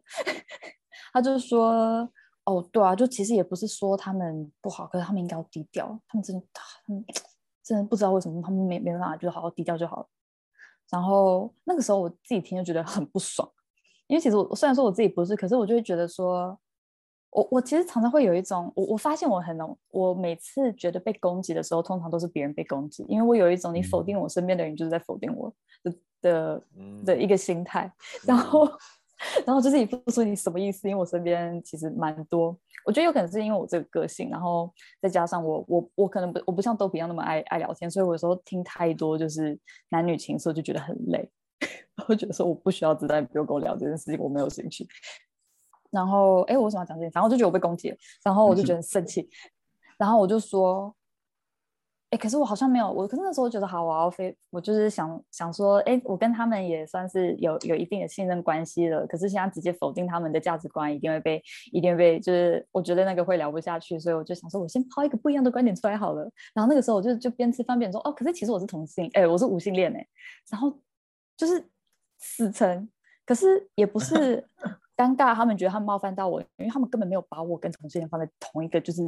他就说哦，对啊，就其实也不是说他们不好，可是他们应该要低调。他们真的，他们 真的不知道为什么他们没没办法，就好好低调就好了。然后那个时候我自己听就觉得很不爽，因为其实我虽然说我自己不是，可是我就会觉得说，我我其实常常会有一种，我我发现我很能，我每次觉得被攻击的时候，通常都是别人被攻击，因为我有一种你否定我身边的人就是在否定我的的的一个心态，然后。然后就是你不说你什么意思？因为我身边其实蛮多，我觉得有可能是因为我这个个性，然后再加上我我我可能不我不像豆皮一样那么爱爱聊天，所以我有时候听太多就是男女情色就觉得很累，我觉得说我不需要知道，你不用跟我聊这件事情，我没有兴趣。然后哎，我为什么要讲这件然后我就觉得我被攻击了，然后我就觉得很生气，然后我就说。哎，可是我好像没有我，可是那时候觉得好，我要飞，我就是想想说，哎，我跟他们也算是有有一定的信任关系了。可是现在直接否定他们的价值观，一定会被，一定会被，就是我觉得那个会聊不下去，所以我就想说，我先抛一个不一样的观点出来好了。然后那个时候我就就边吃饭边说，哦，可是其实我是同性，哎，我是无性恋哎。然后就是死沉，可是也不是 尴尬，他们觉得他们冒犯到我，因为他们根本没有把我跟同性恋放在同一个，就是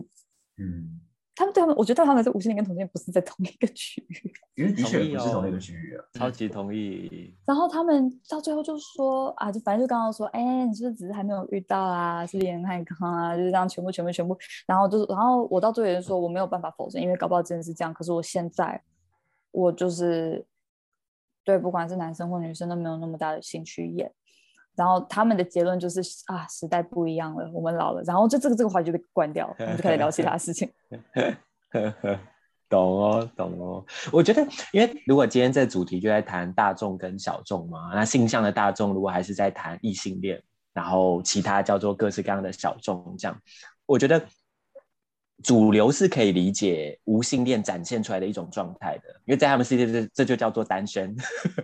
嗯。他们对他们，我觉得他们是无性恋跟同性恋不是在同一个区域，因为的确不是同一个区域啊，超级同意。然后他们到最后就说啊，就反正就刚刚说，哎，你是不是只是还没有遇到啊？是恋爱康啊？就是这样，全部全部全部。然后就是，然后我到最后也是说，我没有办法否认，因为搞不好真的是这样。可是我现在，我就是对不管是男生或女生都没有那么大的兴趣演。然后他们的结论就是啊，时代不一样了，我们老了。然后就这个这个话题就被关掉了，我们就开始聊其他事情。懂哦，懂哦。我觉得，因为如果今天这主题就在谈大众跟小众嘛，那性向的大众如果还是在谈异性恋，然后其他叫做各式各样的小众，这样，我觉得。主流是可以理解无性恋展现出来的一种状态的，因为在他们世界这这就叫做单身，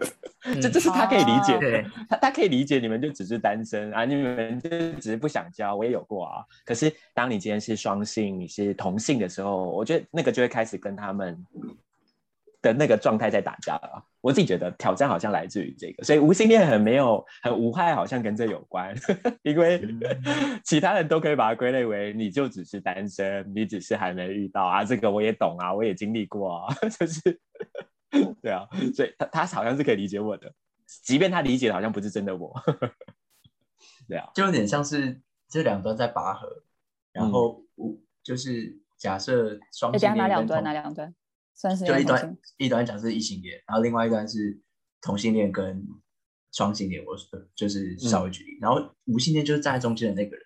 这这是他可以理解的，他他可以理解你们就只是单身啊，你们就只是不想交，我也有过啊。可是当你今天是双性，你是同性的时候，我觉得那个就会开始跟他们。的那个状态在打架了，我自己觉得挑战好像来自于这个，所以无性恋很没有很无害，好像跟这有关，因为 其他人都可以把它归类为你就只是单身，你只是还没遇到啊，这个我也懂啊，我也经历过啊，就是对啊，所以他他好像是可以理解我的，即便他理解的好像不是真的我，对啊，就有点像是这两端在拔河，然后无就是假设双性恋哪两端哪两端？就一端一端讲是异性恋，然后另外一端是同性恋跟双性恋，我就是稍微举例，然后无性恋就是站在中间的那个人，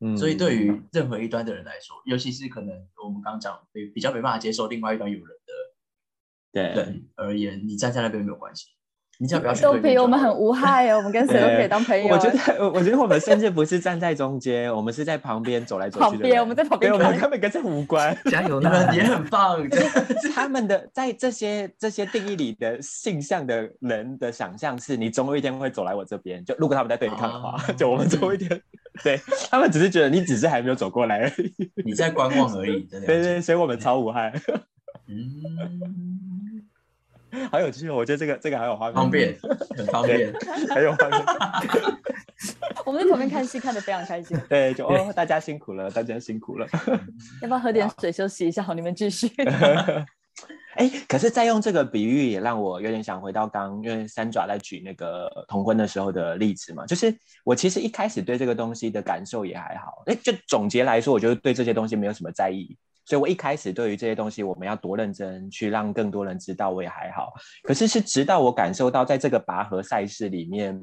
嗯，所以对于任何一端的人来说，尤其是可能我们刚刚讲比比较没办法接受另外一端有人的人而言，你站在那边没有关系。你不要都比我们很无害哦，我们跟谁都可以当朋友。我觉得，我觉得我们甚至不是站在中间，我们是在旁边走来走去旁边，我们在旁边，我们根本跟这无关。加油，你们也很棒。他们的在这些这些定义里的性向的人的想象是，你总有一天会走来我这边。就如果他们在对你看的话，就我们总有一天，对他们只是觉得你只是还没有走过来而已，你在观望而已。对对，所以我们超无害。嗯。好有趣哦！我觉得这个这个还有画面，方便，很方便，很有画面。我们在旁边看戏看的非常开心。对，就哦，大家辛苦了，大家辛苦了。要不要喝点水休息一下？好，你们继续。哎，可是再用这个比喻，也让我有点想回到刚，因为三爪在举那个同婚的时候的例子嘛。就是我其实一开始对这个东西的感受也还好。哎，就总结来说，我觉得对这些东西没有什么在意。所以我一开始对于这些东西，我们要多认真去让更多人知道，我也还好。可是是直到我感受到，在这个拔河赛事里面，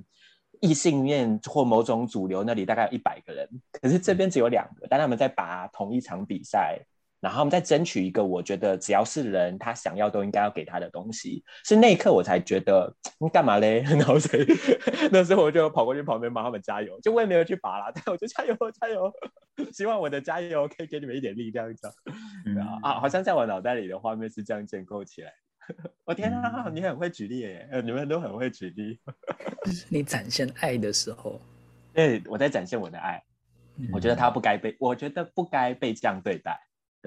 异性恋或某种主流那里大概有一百个人，可是这边只有两个，但他们在拔同一场比赛。然后我们再争取一个，我觉得只要是人，他想要都应该要给他的东西。是那一刻我才觉得，你干嘛嘞？然后所以那时候我就跑过去旁边帮他们加油，就我也没有去拔啦，但我就加油加油，希望我的加油可以给你们一点力量，这样。啊，好像在我脑袋里的画面是这样建构起来。我天啊，你很会举例耶！你们都很会举例。你展现爱的时候，对，我在展现我的爱。我觉得他不该被，我觉得不该被这样对待。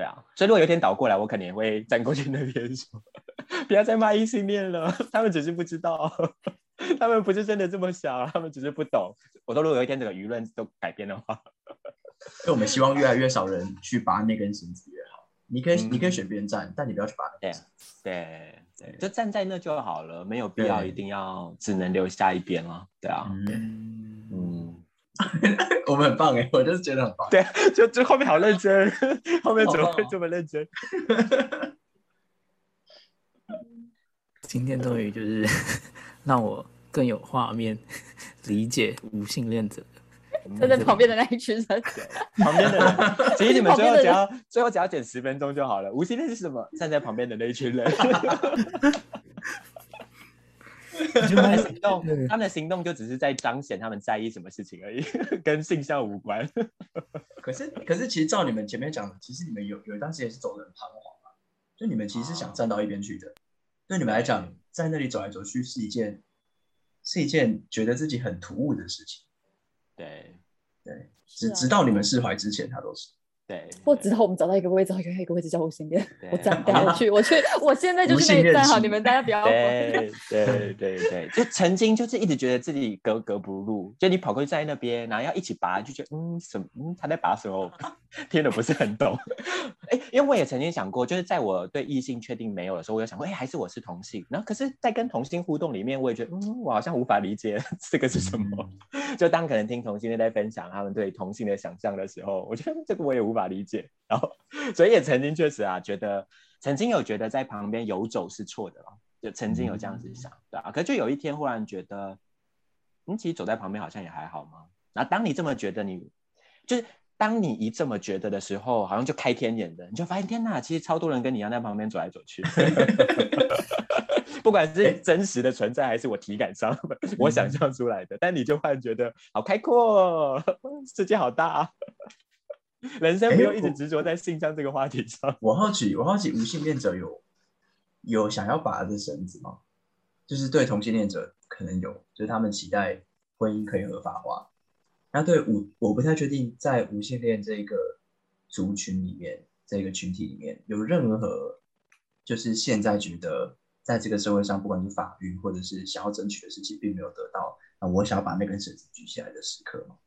对啊，所以如果有一天倒过来，我肯定也会站过去那边说：“不要再骂异性恋了，他们只是不知道，他们不是真的这么想，他们只是不懂。”我说，如果有一天这个舆论都改变的话，所以我们希望越来越少人去拔那根绳子越好。你可以，你可以嗯选边站，但你不要去拔那对根绳子。对对，就站在那就好了，没有必要一定要只能留下一边了。对啊，嗯，嗯，我们很棒哎，我就是觉得很棒。对，就就后面好认真，后面怎么会这么认真？今天终于就是让我更有画面理解无性恋者。站在旁边的那一群人，旁边的人，其实你们最后只旁边的人要最后只要剪十分钟就好了。无性恋是什么？站在旁边的那一群人，他们的行动，他们的行动就只是在彰显他们在意什么事情而已，跟性向无关。可是，可是其实照你们前面讲的，其实你们有有一段时间是走的很彷徨啊，就你们其实是想站到一边去的。对你们来讲，在那里走来走去是一件是一件觉得自己很突兀的事情。对对，直直到你们释怀之前，他都是。对，或直到我们找到一个位置，有一个位置叫无性恋，对我站掉，我 去，我去，我现在就是那一站好，你们大家不要。对对 对对，就曾经就是一直觉得自己格格不入，就你跑过去站在那边，然后要一起拔，就觉得嗯什么嗯他在拔什么，听得不是很懂。哎，因为我也曾经想过，就是在我对异性确定没有的时候，我有想过，哎，还是我是同性。然后可是，在跟同性互动里面，我也觉得嗯，我好像无法理解 这个是什么。就当可能听同性恋在分享他们对同性的想象的时候，我觉得这个我也无法理解。然后，所以也曾经确实啊，觉得曾经有觉得在旁边游走是错的了，就曾经有这样子想，对啊。可就有一天忽然觉得，嗯，其实走在旁边好像也还好嘛。然后当你这么觉得你，就是当你一这么觉得的时候，好像就开天眼的，你就发现天哪，其实超多人跟你一样在旁边走来走去。不管是真实的存在，还是我体感上我想象出来的，但你就忽然觉得好开阔、哦，世界好大、啊，人生不用一直执着在性向这个话题上。我好奇，我好奇无性恋者有有想要拔的绳子吗？就是对同性恋者可能有，就是他们期待婚姻可以合法化。那对无，我不太确定在无性恋这个族群里面，这个群体里面有任何，就是现在觉得在这个社会上，不管是法律或者是想要争取的事情，并没有得到，那我想要把那根绳子举起来的时刻吗？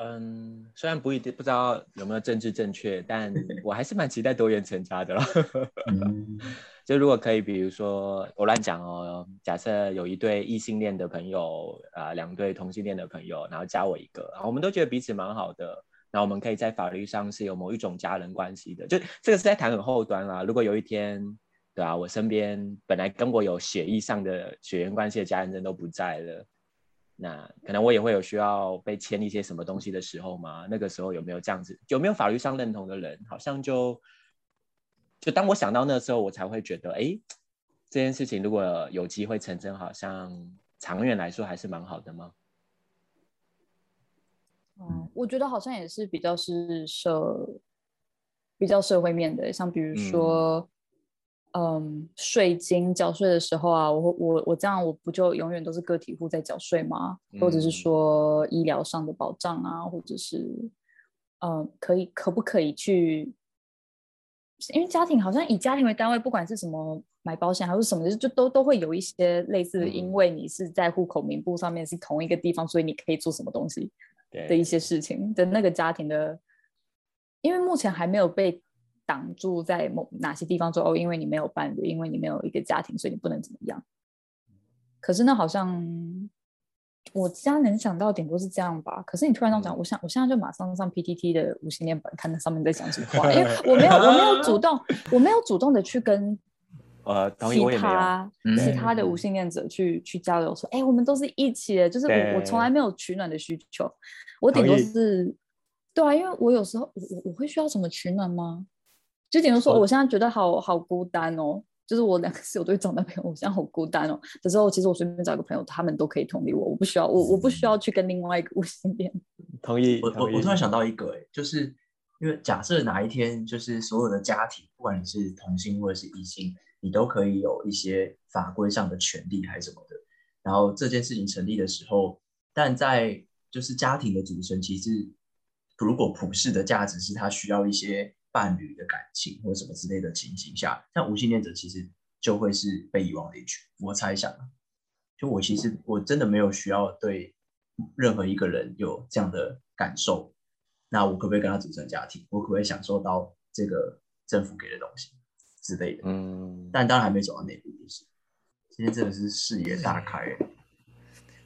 嗯，虽然不一定不知道有没有政治正确，但我还是蛮期待多元成家的啦。嗯，就如果可以，比如说我乱讲哦，假设有一对异性恋的朋友，啊、两对同性恋的朋友，然后加我一个，然后我们都觉得彼此蛮好的，然后我们可以在法律上是有某一种家人关系的，就这个是在谈很后端啦。如果有一天，对啊，我身边本来跟我有血裔上的血缘关系的家人真都不在了。那可能我也会有需要被签一些什么东西的时候嘛？那个时候有没有这样子？有没有法律上认同的人？好像就就当我想到那时候，我才会觉得，哎，这件事情如果有机会成真，好像长远来说还是蛮好的吗？嗯，我觉得好像也是比较是社比较社会面的，像比如说，嗯，税金缴税的时候啊，我我我这样我不就永远都是个体户在缴税吗？或者是嗯说医疗上的保障啊，或者是，嗯，可以可不可以去？因为家庭好像以家庭为单位，不管是什么买保险还是什么的，就都都会有一些类似，因嗯为你是在户口名簿上面是同一个地方，所以你可以做什么东西。的一些事情的那个家庭的，因为目前还没有被挡住在某哪些地方说哦，因为你没有伴侣，因为你没有一个家庭，所以你不能怎么样。可是那，好像我家能想到顶多是这样吧。可是你突然这样讲，嗯我想我现在就马上上 PTT 的无性恋版，看那上面在讲什么话，因为我没有我没有主动我没有主动的去跟 呃，其。他嗯其他的无性恋者去去交流，说，哎、我们都是一起的，就是我我从来没有取暖的需求，我顶多是，对啊，因为我有时候我我我会需要什么取暖吗？就顶多说，我我现在觉得好好孤单哦，就是我两个室友都会找男朋友，我现在好孤单哦。的时候，其实我随便找一个朋友，他们都可以同理我，我不需要我我不需要去跟另外一个无性恋，同意，我我我突然想到一个、欸，就是因为假设哪一天就是所有的家庭，不管你是同性或者是异性，你都可以有一些法规上的权利还是什么的。然后这件事情成立的时候，但在就是家庭的组成，其实如果普世的价值是他需要一些伴侣的感情或什么之类的情形下，像无性恋者其实就会是被遗忘的一群。我猜想啊，就我其实我真的没有需要对任何一个人有这样的感受，那我可不可以跟他组成家庭？我可不可以享受到这个政府给的东西之类的？嗯，但当然还没走到那步，就是今天真的是视野大开欸。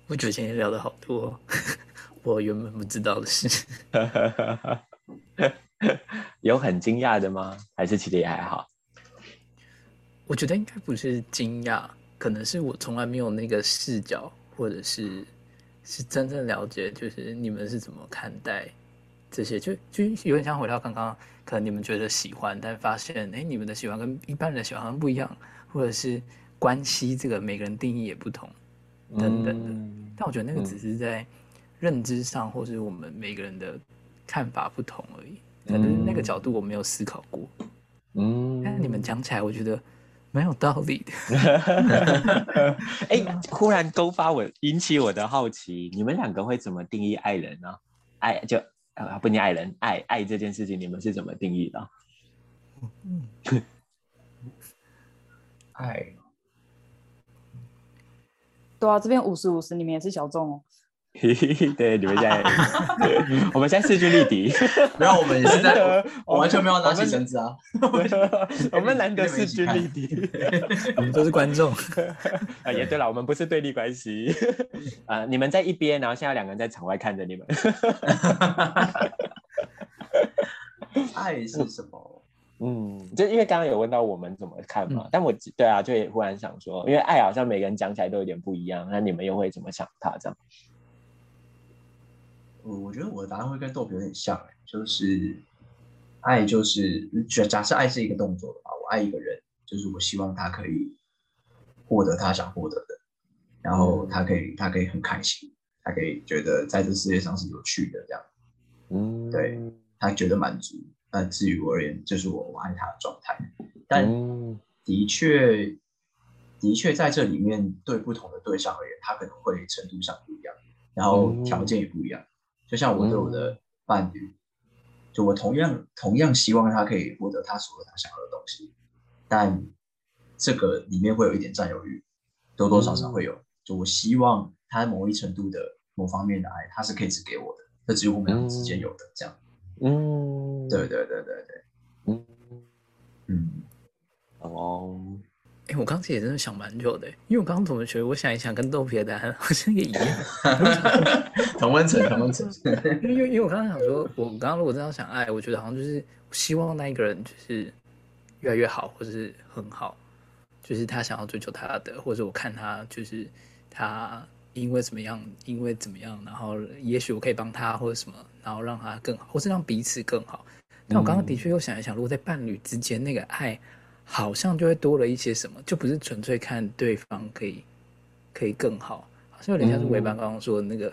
我觉得今天聊的好多 我原本不知道的事。有很惊讶的吗？还是其实也还好？我觉得应该不是惊讶，可能是我从来没有那个视角，或者是是真正了解，就是你们是怎么看待这些，就就有点像回到刚刚，可能你们觉得喜欢，但发现哎，你们的喜欢跟一般人的喜欢好像不一样，或者是关系这个每个人定义也不同，等等的。嗯但我觉得那个只是在认知上，或是我们每个人的看法不同而已。可能那个角度我没有思考过，嗯但是你们讲起来，我觉得蛮有道理的。哎、忽然勾发我，引起我的好奇，你们两个会怎么定义爱人呢？爱就啊不念爱人，爱爱这件事情，你们是怎么定义的？嗯爱对啊，这边五十五十，你们也是小众哦。对，你们现在，我们现在势均力敌，没有，我们也是在，我完全没有拿起绳子啊。我们难得势均力敌。我们都是观众，啊，也对了，我们不是对立关系。啊，你们在一边，然后现在两个人在场外看着你们。爱是什么？嗯，就因为刚刚有问到我们怎么看嘛，嗯但我对啊，就也忽然想说，因为爱好像每个人讲起来都有点不一样，那你们又会怎么想它这样？我我觉得我的答案会跟豆皮有点像、欸，就是爱就是假假设爱是一个动作的话，我爱一个人，就是我希望他可以获得他想获得的，然后他可以他可以很开心，他可以觉得在这世界上是有趣的这样，嗯，对他觉得满足。那至于我而言，就是我我爱他的状态。但嗯的确，的确在这里面对不同的对象而言，他可能会程度上不一样，然后条件也不一样。就像我对我的伴侣，就我同样同样希望他可以获得他所有他想要的东西，但这个里面会有一点占有欲，多多少少会有。就我希望他某一程度的某方面的爱，他是可以只给我的，这只有我们两个之间有的，这样。嗯，对对对对对，嗯，嗯，哦，哎、我刚才也真的想蛮久的，因为我刚刚怎么觉得，我想一想，跟豆皮的答案好像也一样。同温层，同温层。因为因为因为我刚刚想说，我刚刚如果这样想爱，我觉得好像就是希望那一个人就是越来越好，或者是很好，就是他想要追求他的，或者我看他就是他因为怎么样，因为怎么样，然后也许我可以帮他或者什么，然后让他更好，或是让彼此更好。但我刚刚的确又想一想，如果在伴侣之间那个爱，好像就会多了一些什么，就不是纯粹看对方可以可以更好，好像有点像是伟班刚刚说的那个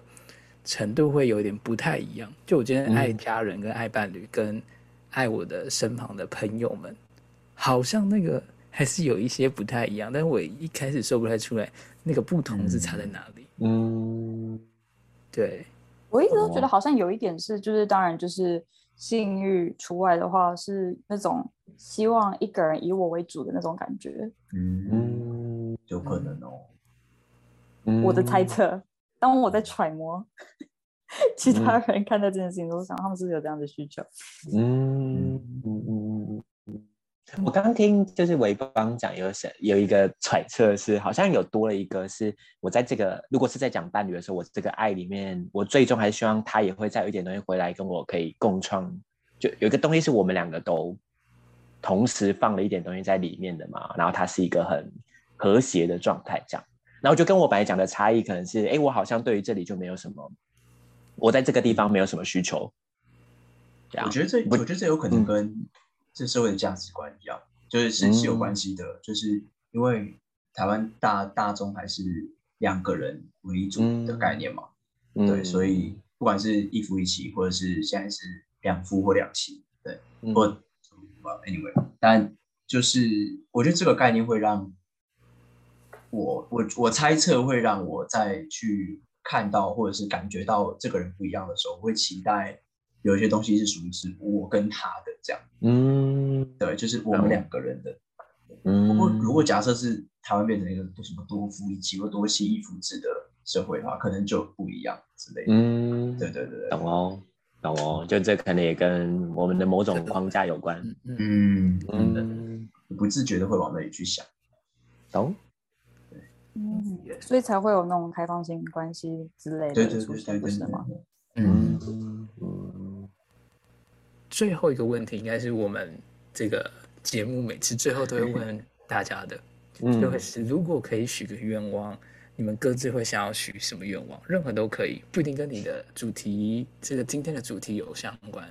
程度会有点不太一样。就我今天爱家人、跟爱伴侣、跟爱我的身旁的朋友们，好像那个 还是有一些不太一样，但是我一开始说不太出来那个不同是差在哪里。嗯，对，我一直都觉得好像有一点是，就是当然就是性欲除外的话，是那种希望一个人以我为主的那种感觉。嗯，嗯，有可能哦。嗯我的猜，测，当我在揣摩 其他人看待这件事情的时候，想他们是不是有这样的需求？嗯嗯嗯。我刚刚听就是维邦讲有想有一个揣测是，好像有多了一个是我在这个如果是在讲伴侣的时候，我这个爱里面，我最终还是希望他也会再有一点东西回来跟我可以共创，就有一个东西是我们两个都同时放了一点东西在里面的嘛，然后它是一个很和谐的状态这样。然后就跟我本来讲的差异可能是，哎，我好像对于这里就没有什么，我在这个地方没有什么需求。这样我觉得这，我觉得这有可能跟这社会的价值观一样，就是是是有关系的。就是因为台湾大大众还是两个人为主的概念嘛，对，所以不管是一夫一妻，或者是现在是两夫或两妻，对，嗯或 anyway，但就是我觉得这个概念会让我我我猜测会让我再去看到或者是感觉到这个人不一样的时候，我会期待有一些东西是属于是我跟他的这样，嗯。对，就是我们两个人的。嗯，不过。如果假设是台湾变成一个什么多夫一妻或多妻一夫制的社会的话，可能就不一样之类的。嗯，对对对对，懂哦，懂哦，就这可能也跟我们的某种框架有关。嗯嗯，不自觉的会往那里去想。懂。嗯，所以才会有那种开放性关系之类的出现，对对对不是吗？嗯，嗯嗯最后一个问题应该是我们这个节目每次最后都会问大家的，就会嗯是如果可以许个愿望，你们各自会想要许什么愿望？任何都可以，不一定跟你的主题这个今天的主题有相关。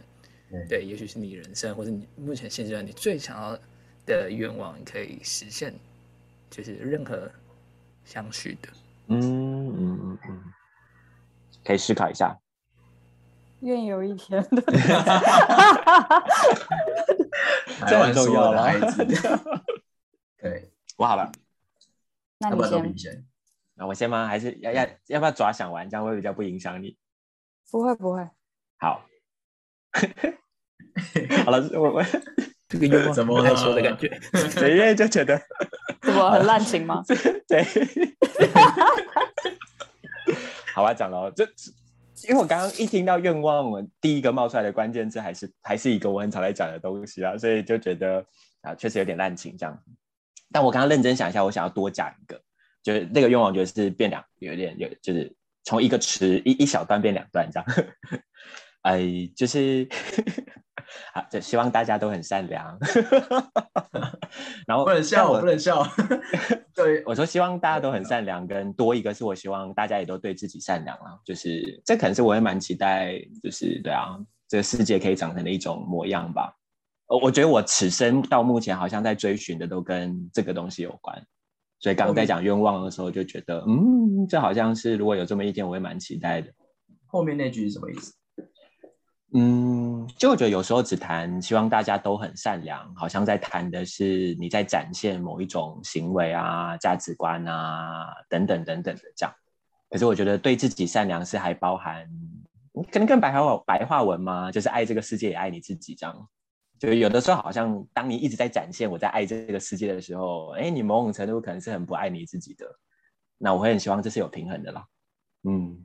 对对，也许是你人生或者你目前现阶段你最想要的愿望，你可以实现，就是任何相许的。嗯嗯嗯嗯，可以思考一下。愿有一天，台湾所有的 这很重要啊孩子。对，我好了，那你要不然都比先，先。那我先吗？还是要要要不要抓想完，这样会比较不影响你？不会不会，好，好了，我我这个愿望怎么不太说的感觉。对，因为就觉得 怎么很滥情吗？对，好吧，讲了哦，这因为我刚刚一听到愿望，我第一个冒出来的关键字还是还是一个我很常在讲的东西啊，所以就觉得啊，确实有点滥情这样。但我刚刚认真想一下，我想要多讲一个，就是那个愿望，就是变两，有点有，就是从一个词一一小段变两段这样。哎，就是 啊，就希望大家都很善良。然后不能笑，我不能笑。对，我说希望大家都很善良，跟多一个是我希望大家也都对自己善良啊，就是这可能是我也蛮期待，就是对啊，这个世界可以长成的一种模样吧。呃我觉得我此生到目前好像在追寻的都跟这个东西有关，所以刚刚在讲愿望的时候就觉得，嗯，这好像是如果有这么一天，我也蛮期待的。后面那句是什么意思？嗯，就我觉得有时候只谈希望大家都很善良，好像在谈的是你在展现某一种行为啊、价值观啊等等等等的这样。可是我觉得对自己善良是还包含，嗯可能更白话白话文嘛，就是爱这个世界也爱你自己这样。就有的时候好像当你一直在展现我在爱这个世界的时候，哎，你某种程度可能是很不爱你自己的。那我会很希望这是有平衡的啦。嗯。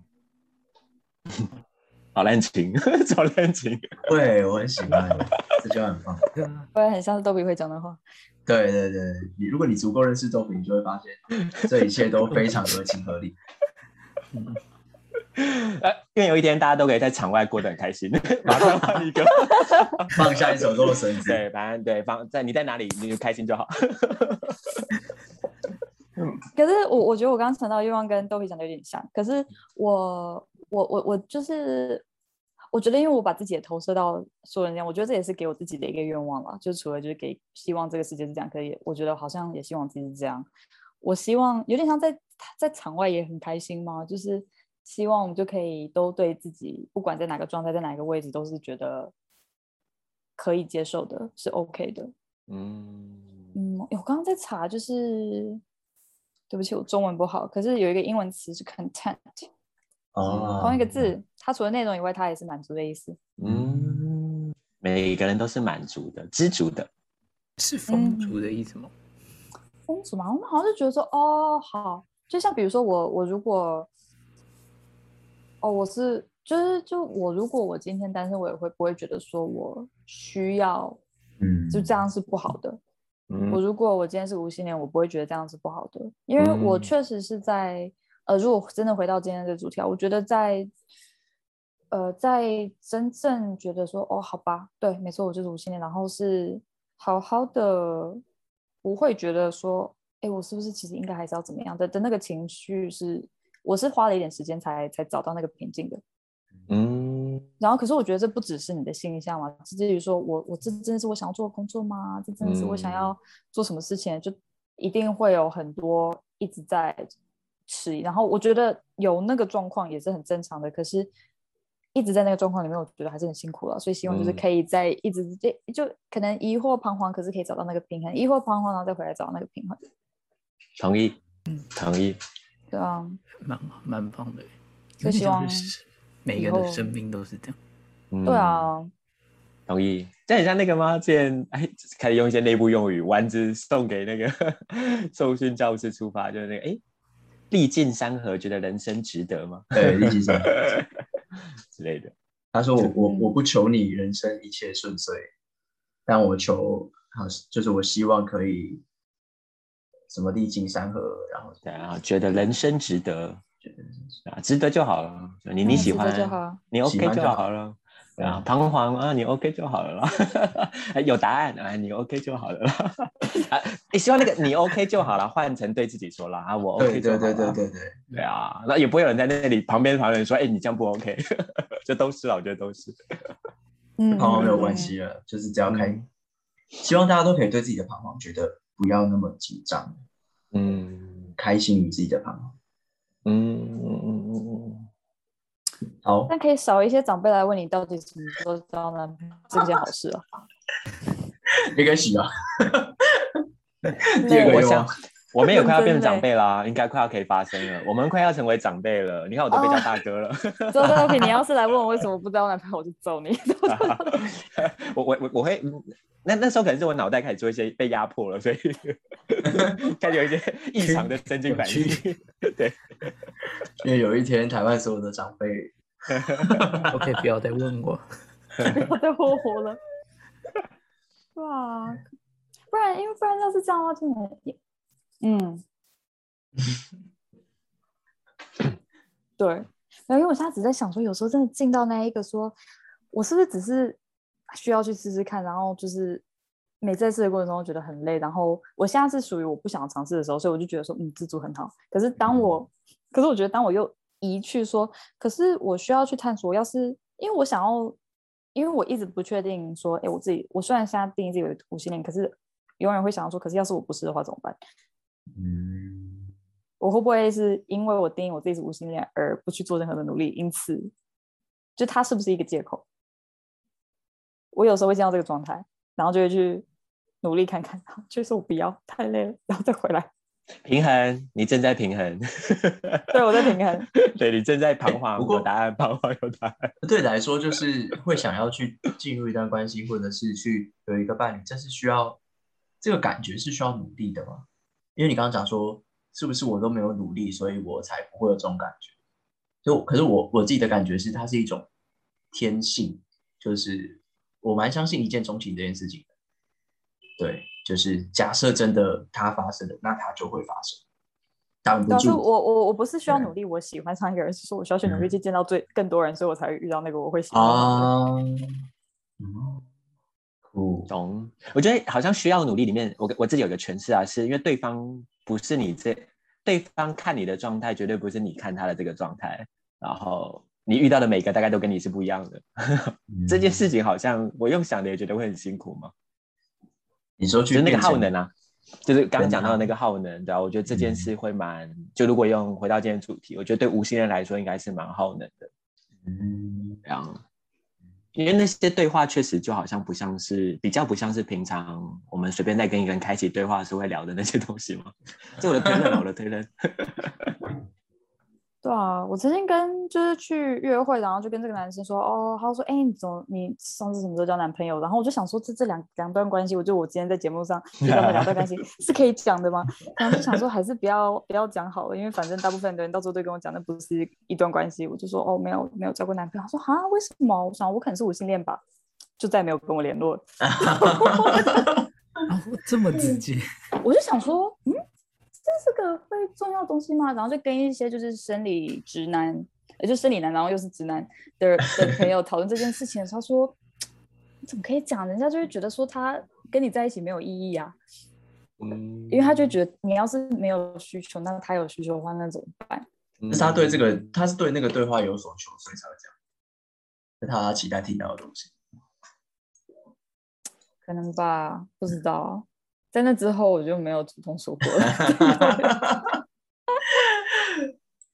好滥情，好滥情。对我很喜欢，这句话很棒。我也很像是豆比会讲的话。对对对，你如果你足够认识豆比，你就会发现这一切都非常合情合理。呃，愿有一天大家都可以在场外过得很开心。马上换一个，放下一手中的绳子。对，反正对放在你在哪里你就开心就好。可是我我觉得我刚刚想到的愿望跟豆皮讲的有点像，可是我我我我就是我觉得，因为我把自己也投射到所有人这样，我觉得这也是给我自己的一个愿望了。就除了就是给希望这个世界是这样，可以，我觉得好像也希望自己是这样。我希望有点像在在场外也很开心嘛，就是希望我们就可以都对自己，不管在哪个状态，在哪个位置，都是觉得可以接受的，是 OK 的。嗯嗯，我刚刚在查，就是对不起，我中文不好，可是有一个英文词是 content，哦，同一个字，它除了内容以外，它也是满足的意思。嗯，每个人都是满足的、知足的。是丰足的意思吗？风俗嘛，我们好像是觉得说，哦，好，就像比如说我，我如果，哦，我是，就是就我如果我今天单身，我也会不会觉得说我需要嗯，就这样是不好的。我嗯如果我今天是无性恋，我不会觉得这样是不好的，因为我嗯。确实是在呃，如果真的回到今天的主题啊，我觉得在呃，在真正觉得说哦，好吧，对，没错，我就是无性恋，然后是好好的，不会觉得说，哎，我是不是其实应该还是要怎么样的的那个情绪是，我是花了一点时间才才找到那个平静的。嗯然后，可是我觉得这不只是你的心理向嘛，至于说我我这真的是我想要做的工作吗？这真的是我想嗯要做什么事情？就一定会有很多一直在迟疑。然后我觉得有那个状况也是很正常的，可是一直在那个状况里面，我觉得还是很辛苦了。所以希望就是嗯可以在一直就就可能疑惑彷徨，可是可以找到那个平衡，疑惑彷徨，然后再回来找到那个平衡。同意，嗯同意。对啊，蛮蛮棒的，就希望每个人的生命都是这样。嗯对，啊，同意。这很像那个吗？之前哎，开始用一些内部用语，丸子送给那个 受训教师出发，就是那个哎，历尽山河，觉得人生值得吗？对，历尽山河。之类的。他说我我嗯我不求你人生一切顺遂，但我求好就是我希望可以什么历经山河，然后对啊，觉得人生值得，啊，值得就好了。你你喜欢就好你喜 OK 欢就好了。对啊，嗯彷徨啊，你 OK 就好了啦。哎 有答案啊，你 OK 就好了啦。啊，你希望那个你 OK 就好了，换成对自己说啦啊，我 OK 对对就好了。对对对对，对啊，那也不会有人在那里旁边旁人说，哎，你这样不 OK，这都是啊，我觉得都是。嗯，彷徨没有嗯关。系了，就是只要开嗯，希望大家都可以对自己的彷徨觉得不要那么紧张，嗯开心你自己的彷徨。嗯嗯嗯嗯嗯好，那可以少一些长辈来问你到底什么时候交男朋友，是件好事 啊。没关系啊。第二嗯，我想个愿望，我们也 快要变成长辈啦，应该快要可以发生了。我们快要成为长辈了，你看我都被叫大哥了。周周你要 是来问我为什么不交男朋友，我就揍你。我我我我会，嗯那那时候可能是我脑袋开始做一些被压迫了，所以开始有一些异常的神经反应。对，因为有一天台湾所有的长辈 OK，不要再问我。不要再霍霍了。哇，不然因为不然要是这样的话，真的也，嗯，对，然后因为我现在只在想说，有时候真的进到那一个说，我是不是只是需要去试试看，然后就是每在试的过程中觉得很累，然后我现在是属于我不想尝试的时候，所以我就觉得说，嗯，自主很好。可是当我，可是我觉得当我又移去说，可是我需要去探索，要是因为我想要，因为我一直不确定说，哎，我自己，我虽然现在定义自己为无性恋，可是永远会想说，可是要是我不是的话怎么办？嗯，我会不会是因为我定义我自己是无性恋而不去做任何的努力？因此，就它是不是一个借口？我有时候会见到这个状态，然后就会去努力看看，就是我不要太累了，然后再回来。平衡，你正在平衡。对，我在平衡。对你正在彷徨，不过有答案，彷徨有答案。对你来说，就是会想要去进入一段关系，或者是去有一个伴侣，这是需要这个感觉是需要努力的吗？因为你刚刚讲说，是不是我都没有努力，所以我才不会有这种感觉？就可是我我自己的感觉是，它是一种天性，就是我蛮相信一见钟情这件事情的。对，就是假设真的它发生了，那它就会发生，挡不住。我我我不是需要努力，我喜欢上一个人，是说我需要去努力嗯去见到最更多人，所以我才会遇到那个我会喜欢的人。啊，嗯，酷，懂，我觉得好像需要努力里面，我我自己有个诠释啊，是因为对方不是你这，对方看你的状态绝对不是你看他的这个状态，然后你遇到的每个大概都跟你是不一样的。这件事情好像我用想的也觉得会很辛苦嘛，你说去就是那个耗能啊，就是刚刚讲到的那个耗能，对啊，我觉得这件事会蛮，就如果用回到今天主题，我觉得对无心人来说应该是蛮耗能的。嗯，这样，因为那些对话确实就好像不像是比较不像是平常我们随便在跟一个人开启对话时会聊的那些东西嘛。这我的推论，我的推论。对啊，我曾经跟就是去约会，然后就跟这个男生说，哦，他说，哎，你怎么你上次什么时候交男朋友？然后我就想说，这这两两段关系，我就我今天在节目上 遇到的两段关系是可以讲的吗？然后就想说，还是不要不要讲好了，因为反正大部分的人到时候都跟我讲，那不是一段关系。我就说，哦，没有没有交过男朋友。他说，啊，为什么？我想我可能是无性恋吧，就再也没有跟我联络了。哦，这么直接，我就想说，嗯，这是个会重要的东西吗？然后就跟一些就是生理直男，也就生理男，然后又是直男的的朋友讨论这件事情的时候，他说，你怎么可以讲？人家就会觉得说他跟你在一起没有意义啊，嗯，因为他就觉得你要是没有需求，那他有需求的话，那怎么办？但是他对这个，他是对那个对话有所求，所以才会这样。是他期待听到的东西。可能吧，不知道。在那之后，我就没有主动说过了。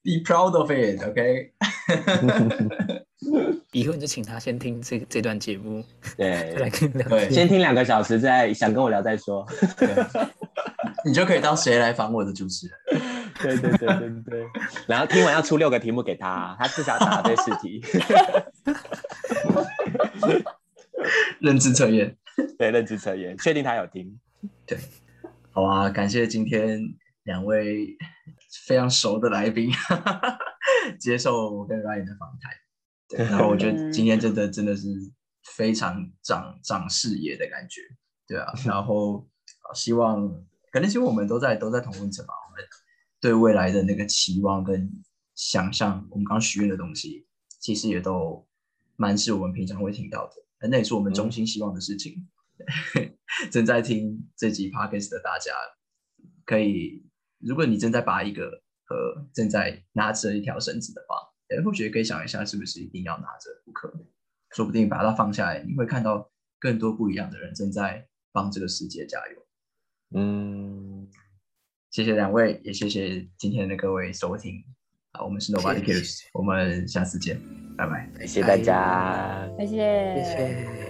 Be proud of it, OK？以后你就请他先听这这段节目，对来跟你聊对。先听两个小时，再想跟我聊再说。你就可以当谁来访我的主持人。对对对对对。然后听完要出六个题目给他，他至少答对四题。认知测验。对，认知测验，确定他有听。好啊，感谢今天两位非常熟的来宾 接受我跟 Ryan 的访谈。对，然后我觉得今天真的真的是非常长长视野的感觉，对啊。然后希望可能其实我们都在都在同温层吧，我们对未来的那个期望跟想象，我们刚许愿的东西，其实也都蛮是我们平常会听到的，那也是我们衷心希望的事情。正在听这集 podcast 的大家，可以，如果你正在拔一个和正在拿着一条绳子的话，哎，或许可以想一下，是不是一定要拿着不可？说不定把它放下来，你会看到更多不一样的人正在帮这个世界加油。嗯，谢谢两位，也谢谢今天的各位收听。好，我们是 Nobody Cares，我们下次见，拜拜，谢谢大家，谢谢，谢谢。